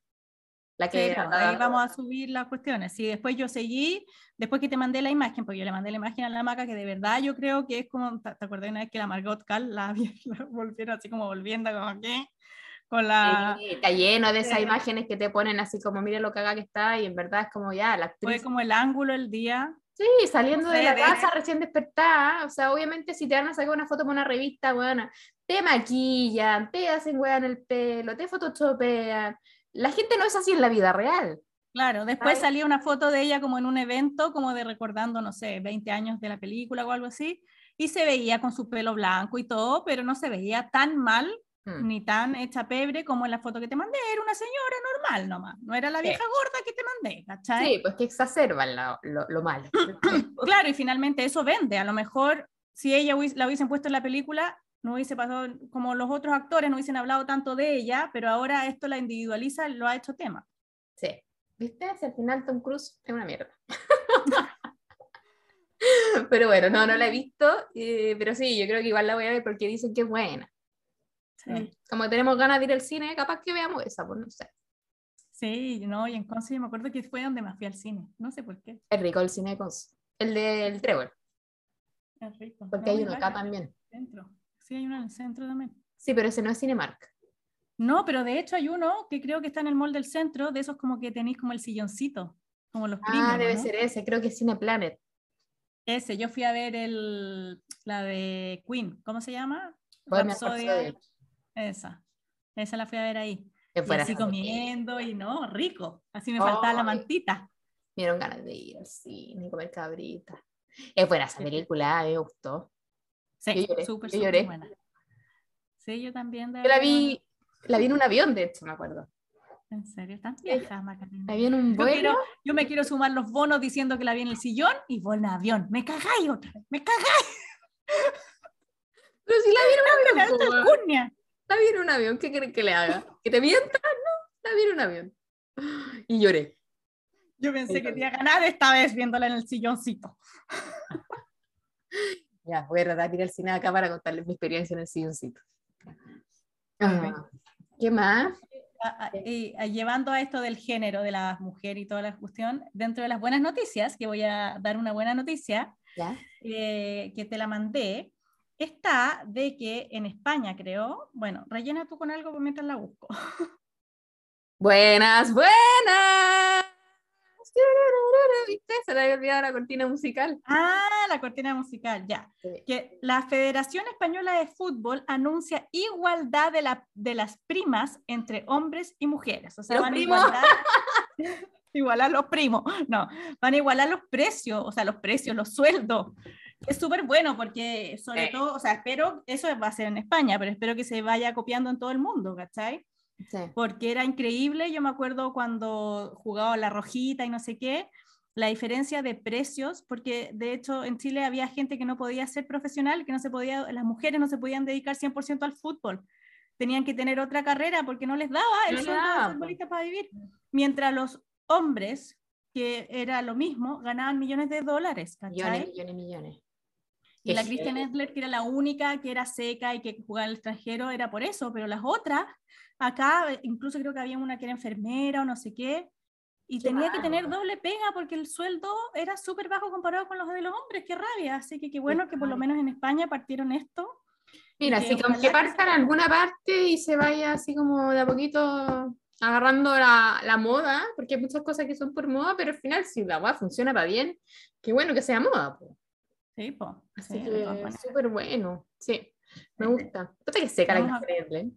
La Sí, que. pues, ahí vamos a subir las cuestiones. Sí, después yo seguí, después que te mandé la imagen, porque yo le mandé la imagen a la maca, que de verdad yo creo que es como, ¿te, acuerdas una vez que la Margot Cal la, la volvieron así como volviendo, como que, con la... Sí, está lleno de esas imágenes que te ponen así como, mire lo cagada que está, y en verdad es como ya, la Fue actriz. como el ángulo el día. Sí, saliendo no de la casa recién despertada. O sea, obviamente, si te van a sacar una foto para una revista, bueno, te maquillan, te hacen weá en el pelo, te photoshopean. La gente no es así en la vida real. Claro, después Ay. salía una foto de ella como en un evento, como de recordando, no sé, 20 años de la película o algo así, y se veía con su pelo blanco y todo, pero no se veía tan mal Hmm. ni tan hecha pebre como en la foto que te mandé, era una señora normal nomás, no era la Sí. vieja gorda que te mandé, ¿cachai? Sí, pues que exacerban la- lo, lo malo. Claro, y finalmente eso vende, a lo mejor si ella la hubiesen puesto en la película, no hubiese pasado como los otros actores, no hubiesen hablado tanto de ella, pero ahora esto la individualiza, lo ha hecho tema. Sí. ¿Viste? Si al final Tom Cruise es una mierda. pero bueno, no, no la he visto, eh, pero sí, yo creo que igual la voy a ver porque dicen que es buena. Sí. Como que tenemos ganas de ir al cine, capaz que veamos esa, pues no sé. Sí, no, y en Conce yo me acuerdo que fue donde más fui al cine, no sé por qué. Es rico el cine de Cons. El del Trevor, Es rico. porque No, hay uno acá también. Centro. Sí, hay uno en el centro también. Sí, pero ese no es Cinemark. No, pero de hecho hay uno que creo que está en el mall del centro, de esos como que tenéis como el silloncito, como los premium, Ah, debe ¿no? ser ese, creo que es Cineplanet. Ese, yo fui a ver el, la de Queen, ¿cómo se llama? Rhapsody. Esa, esa la fui a ver ahí. Es Y así comiendo y no, rico. Así me faltaba la mantita. Me dieron ganas de ir al cine y comer cabrita. Es buena esa película, me gustó. Sí, súper, súper buena. Sí, yo también. de Yo la vi, la vi en un avión, de hecho, me acuerdo. En serio, tan vieja, Macarena. La vi en un Yo, vuelo. quiero- yo me quiero sumar los bonos diciendo que la vi en el sillón y vos en avión. Me cagáis otra vez, me cagáis. Pero si la vi en un la avión, alcurnia. la vi en un avión, ¿qué creen que le haga? ¿Que te mienta? No, la vi en un avión. Y lloré. Yo pensé que te iba a ganar esta vez viéndola en el silloncito. Ya, voy a tratar de ir al cine acá para contarles mi experiencia en el silloncito. Ah, ¿Qué más? A- a- y, a- llevando a esto del género de la mujer y toda la cuestión, dentro de las buenas noticias, que voy a dar una buena noticia, eh, que te la mandé, está de que en España, creo, bueno, rellena tú con algo mientras la busco. Buenas, buenas. ¿Viste? Se le había olvidado la cortina musical. Ah, la cortina musical, ya. Sí. Que la Federación Española de Fútbol anuncia igualdad de, la, de las primas entre hombres y mujeres. O sea, Los van a primos. igualar, igualar los primos. No, van a igualar los precios, o sea, los precios, los sueldos. Es súper bueno porque, sobre Sí. todo, o sea, espero, eso va a ser en España, pero espero que se vaya copiando en todo el mundo, ¿cachai? Sí. porque era increíble. Yo me acuerdo cuando jugaba la rojita y no sé qué, la diferencia de precios, porque de hecho en Chile había gente que no podía ser profesional, que no se podía, las mujeres no se podían dedicar 100% al fútbol. Tenían que tener otra carrera porque no les daba el No sueldo de daba, futbolista para vivir. Mientras los hombres, que era lo mismo, ganaban millones de dólares, ¿cachai? Millones, millones, millones. Y la Christian. Edler, que era la única que era seca y que jugaba el extranjero, era por eso, pero las otras, acá eh, incluso creo que había una que era enfermera o no sé qué, y Qué tenía que tener doble pega porque el sueldo era súper bajo comparado con los de los hombres, qué rabia. Así que qué bueno que por lo menos en España partieron esto. Mira, que así que partan alguna parte y se vaya así como de a poquito agarrando la, la moda, porque hay muchas cosas que son por moda, pero al final si la weá funciona para bien, qué bueno que sea moda. po. Sí, po. Así Sí, que maneras. súper bueno, sí, me gusta. Puta que seca la a- increíble.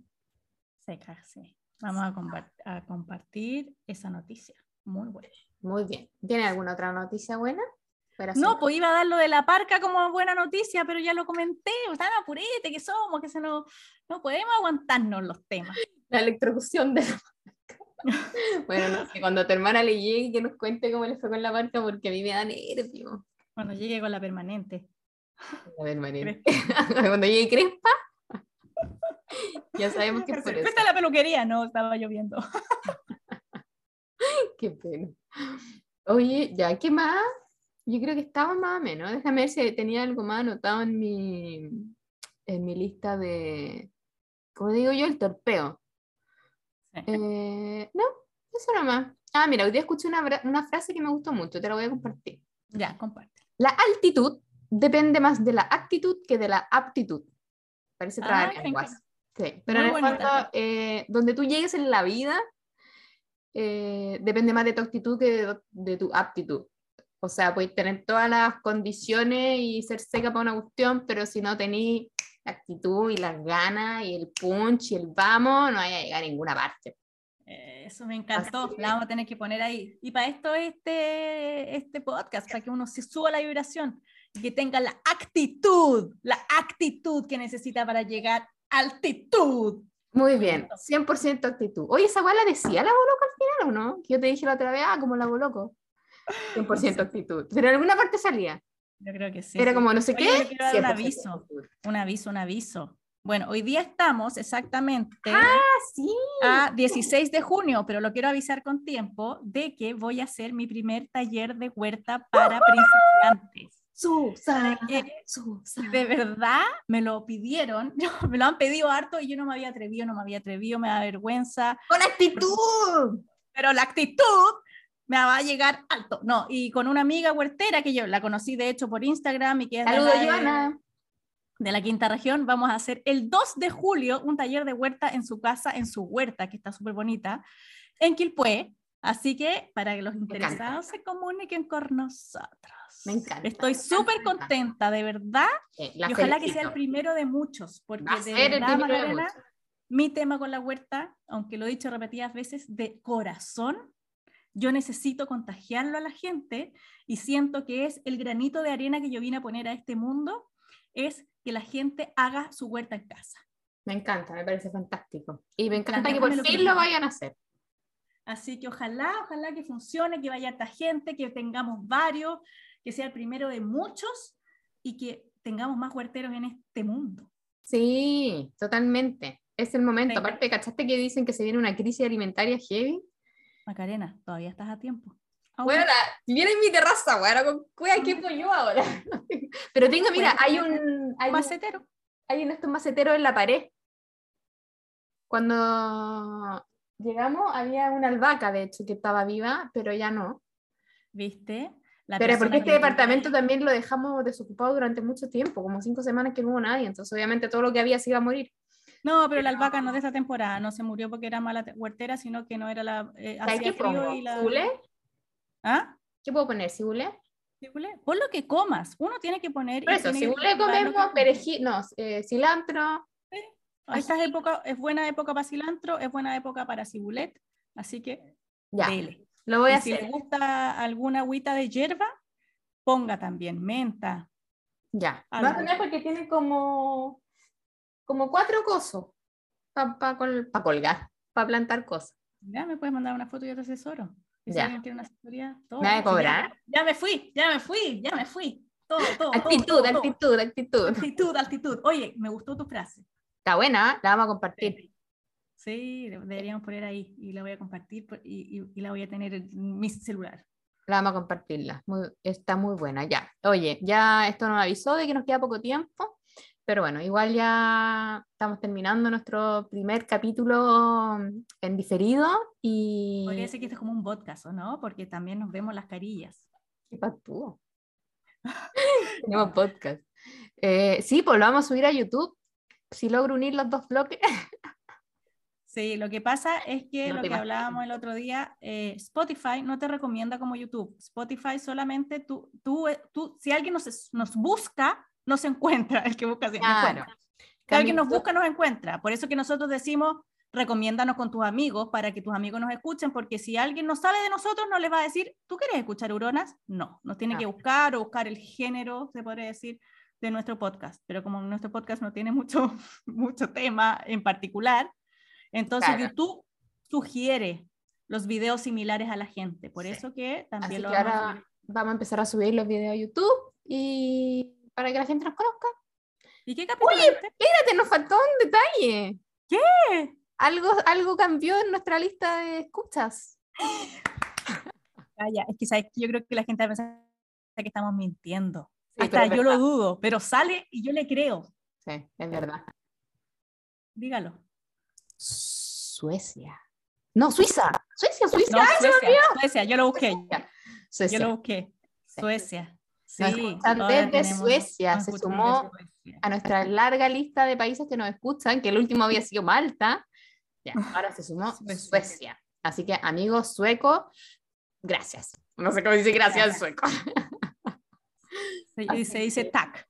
Seca, sí. Vamos a, compar- a compartir esa noticia. Muy buena. Muy bien. ¿Tiene alguna otra noticia buena? No, pues iba a dar lo de la parca como buena noticia, pero ya lo comenté. Tan apurete que somos, que se nos, no podemos aguantarnos los temas. La electrocución de la marca. Bueno, no sé, cuando a tu hermana le llegue que nos cuente cómo le fue con la marca, porque a mí me da nervio. Cuando llegue con la permanente. A ver, Mariela. Cuando llegue Crespa, ya sabemos que es por eso. A la peluquería, no, estaba lloviendo. Qué pena. Oye, ya, ¿qué más? Yo creo que estaba más o menos. Déjame ver si tenía algo más anotado en mi, en mi lista de, ¿cómo digo yo? El torpeo. Eh, no, eso nomás. Ah, mira, hoy día escuché una, una frase que me gustó mucho, te la voy a compartir. Ya, comparte. La altitud depende más de la actitud que de la aptitud. Parece Ah, traer lenguas. Sí, pero Muy en el bonita. fondo, eh, donde tú llegues en la vida, eh, depende más de tu actitud que de, de tu aptitud. O sea, puedes tener todas las condiciones y ser seca para una cuestión, pero si no tenés la actitud y las ganas y el punch y el vamos, no vaya a llegar a ninguna parte. Eh, Eso me encantó, la vamos a tener que poner ahí. Y para esto este, este podcast, para que uno se suba la vibración y que tenga la actitud, la actitud que necesita para llegar a altitud. Muy bien, 100% actitud. Oye, ¿esa weá la decía la Boloco al final o no? Que yo te dije la otra vez, ah, como la Boloco. 100% actitud. Pero en alguna parte salía. Yo creo que sí. Era como no sé Oye, qué. yo quiero dar un 100% aviso. Un aviso, un aviso. Bueno, hoy día estamos exactamente Ah, sí. a 16 de junio, pero lo quiero avisar con tiempo de que voy a hacer mi primer taller de huerta para principiantes. Susana, Susana. De verdad, me lo pidieron, me lo han pedido harto y yo no me había atrevido, no me había atrevido, me da vergüenza, Con actitud. pero la actitud me va a llegar alto. No, y con una amiga huertera que yo la conocí de hecho por Instagram y que es acá de- Joana. De la quinta región, vamos a hacer el 2 de julio un taller de huerta en su casa, en su huerta, que está súper bonita, en Quilpué. Así que para que los interesados se comuniquen con nosotros. Me encanta, Estoy súper encanta. contenta, de verdad. Eh, y ojalá que sea felicito. el primero de muchos, porque Va de verdad, primero de mi tema con la huerta, aunque lo he dicho repetidas veces, de corazón, yo necesito contagiarlo a la gente y siento que es el granito de arena que yo vine a poner a este mundo, es que la gente haga su huerta en casa. Me encanta, me parece fantástico. Y me encanta que por fin lo vayan a hacer. Así que ojalá, ojalá que funcione, que vaya esta gente, que tengamos varios, que sea el primero de muchos y que tengamos más huerteros en este mundo. Sí, totalmente. Es el momento. Venga. Aparte, ¿cachaste que dicen que se viene una crisis alimentaria heavy? Macarena, todavía estás a tiempo. Aún. Bueno, viene en mi terraza, bueno, con cueva, ¿qué voy yo ahora? Pero tengo, mira, hay un, hay un, macetero. hay un estos maceteros en la pared. Cuando llegamos había una albahaca, de hecho, que estaba viva, pero ya no. ¿Viste? La Pero porque este que departamento quería- también lo dejamos desocupado durante mucho tiempo, como cinco semanas que no hubo nadie, entonces obviamente todo lo que había se iba a morir. No, pero la albahaca no de esta temporada, no se murió porque era mala te- huertera, sino que no era la. eh, ¿Sabes hacía frío y la. ¿Cibule? ¿Ah? ¿Qué puedo poner? ¿Cibule? ¿Cibule? Pon lo que comas. Uno tiene que poner. Por eso, que comemos, come. perejil, no, eh, cilantro, Esta es, época, es buena época para cilantro, es buena época para cibulet, así que ya, dele. lo voy a si hacer. le gusta alguna agüita de hierba, ponga también menta. Ya, Algo. va a poner porque tiene como, como cuatro cosos para colgar, para plantar cosas. Ya me puedes mandar una foto y yo te asesoro. Y Ya. quiere una asesoría, todo. ¿Me va a Sí, ya- cobrar? Ya, me fui, ya me fui, ya me fui. Todo, todo, todo, Actitud, todo, todo. actitud, actitud. Actitud, actitud. Oye, me gustó tu frase. Está buena, ¿eh? la vamos a compartir. Sí, deberíamos poner ahí y la voy a compartir y, y- y la voy a tener en mi celular. La vamos a compartirla. Muy- está muy buena, ya. Oye, ya esto nos avisó de que nos queda poco tiempo, pero bueno, igual ya estamos terminando nuestro primer capítulo en diferido y... Podría ser que este es como un podcast, ¿o no? Porque también nos vemos las carillas. ¿Qué patúo? Tenemos podcast. Eh, sí, pues lo vamos a subir a YouTube. Si logro unir los dos bloques. Sí, lo que pasa es que No lo que imagino. hablábamos el otro día, eh, Spotify no te recomienda como YouTube. Spotify solamente tú, tú, eh, tú si alguien nos, nos busca, nos encuentra. El que busca siempre Claro. encuentra. Si alguien nos busca, nos encuentra. Por eso que nosotros decimos, recomiéndanos con tus amigos para que tus amigos nos escuchen, porque si alguien no sabe de nosotros, no les va a decir, ¿tú quieres escuchar Uronas? No, nos tiene Ah. que buscar o buscar el género, se podría decir, de nuestro podcast. Pero como nuestro podcast no tiene mucho, mucho tema en particular, entonces Claro. YouTube sugiere los videos similares a la gente. Por Sí. eso que también Así lo que vamos a ahora subir. vamos a empezar a subir los videos a YouTube y para que la gente nos conozca. ¿Y qué capítulo Oye? Espérate, nos faltó un detalle. ¿Qué? Algo, algo cambió en nuestra lista de escuchas. Calla, es que ¿sabes yo creo que la gente va a pensar que estamos mintiendo. Sí, Hasta yo lo dudo, pero sale y yo le creo. Sí, es verdad. Dígalo. Suecia. No, Suiza. Suecia, Suiza. No, ¡Ay, se me Suecia, Suecia, yo lo busqué. olvidó! Yo Suecia. lo busqué. Suecia. Sí, Nos escuchan desde Suecia, se sumó Suecia. A nuestra larga lista de países que nos escuchan, que el último había sido Malta. Ya, ahora se sumó Suecia. Suecia. Así que, amigos suecos, gracias. No sé cómo dice gracias en sueco. Se, se dice que- TAC.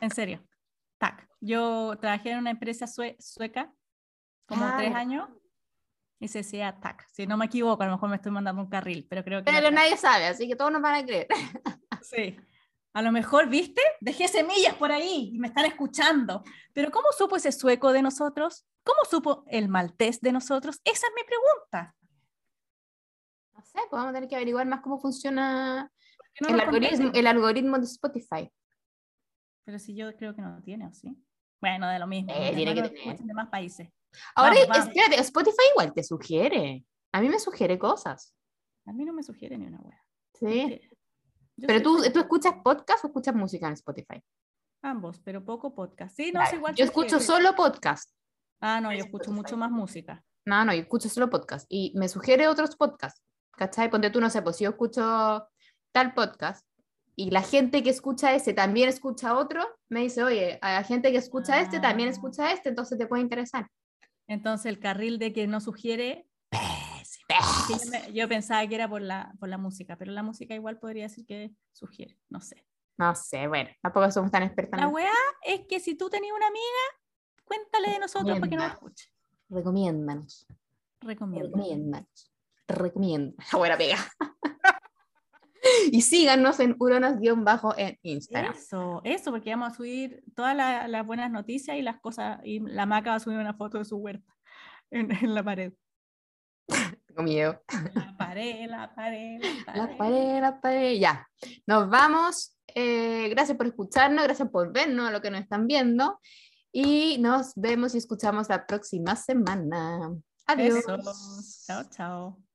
En serio. TAC. Yo trabajé en una empresa sue- sueca como Ah, tres años y se decía TAC. Si no me equivoco, a lo mejor me estoy mandando un carril, pero creo que. Pero TAC. nadie sabe, así que todos nos van a creer. Sí. A lo mejor, ¿viste? Dejé semillas por ahí y me están escuchando. Pero ¿cómo supo ese sueco de nosotros? ¿Cómo supo el maltés de nosotros? Esa es mi pregunta. No sé, pues vamos a tener que averiguar más cómo funciona ¿Por qué no el, algoritmo, contesta? el algoritmo de Spotify. Pero si yo creo que no lo tiene, ¿o sí? Bueno, de lo mismo. Eh, tiene que tener. de más países. Ahora, Vamos, vamos. espérate, Spotify igual te sugiere. A mí me sugiere cosas. A mí no me sugiere ni una wea. Sí. Yo Pero tú, tú escuchas podcast o escuchas música en Spotify. Ambos, pero poco podcast. Sí, no, es igual. yo escucho solo podcast. Ah, no, yo escucho mucho más música. No, no, yo escucho solo podcast. Y me sugiere otros podcasts. ¿Cachai? Ponte tú, no sé, pues si yo escucho tal podcast y la gente que escucha ese también escucha otro, me dice, oye, a la gente que escucha este también Ah. escucha este, entonces te puede interesar. Entonces el carril de que no sugiere, que yo, me- yo pensaba que era por la, por la música, pero la música igual podría decir que sugiere, no sé. No sé, bueno, tampoco somos tan expertas. La weá es que si tú tenías una amiga, cuéntale de nosotros para que nos escuche. Recomiéndanos, Recomiendo. recomiéndanos, recomiéndanos. Buena pega. y síganos en uronas-bajo en Instagram. Eso, eso, porque vamos a subir todas la- las buenas noticias y las cosas, y la maca va a subir una foto de su huerta en, en la pared. Tengo miedo. La pared, la pared, la pared. La pared, la pared. Ya. Nos vamos. Eh, gracias por escucharnos, gracias por vernos a lo que nos están viendo. Y nos vemos y escuchamos la próxima semana. Adiós. Besos. Chao, chao.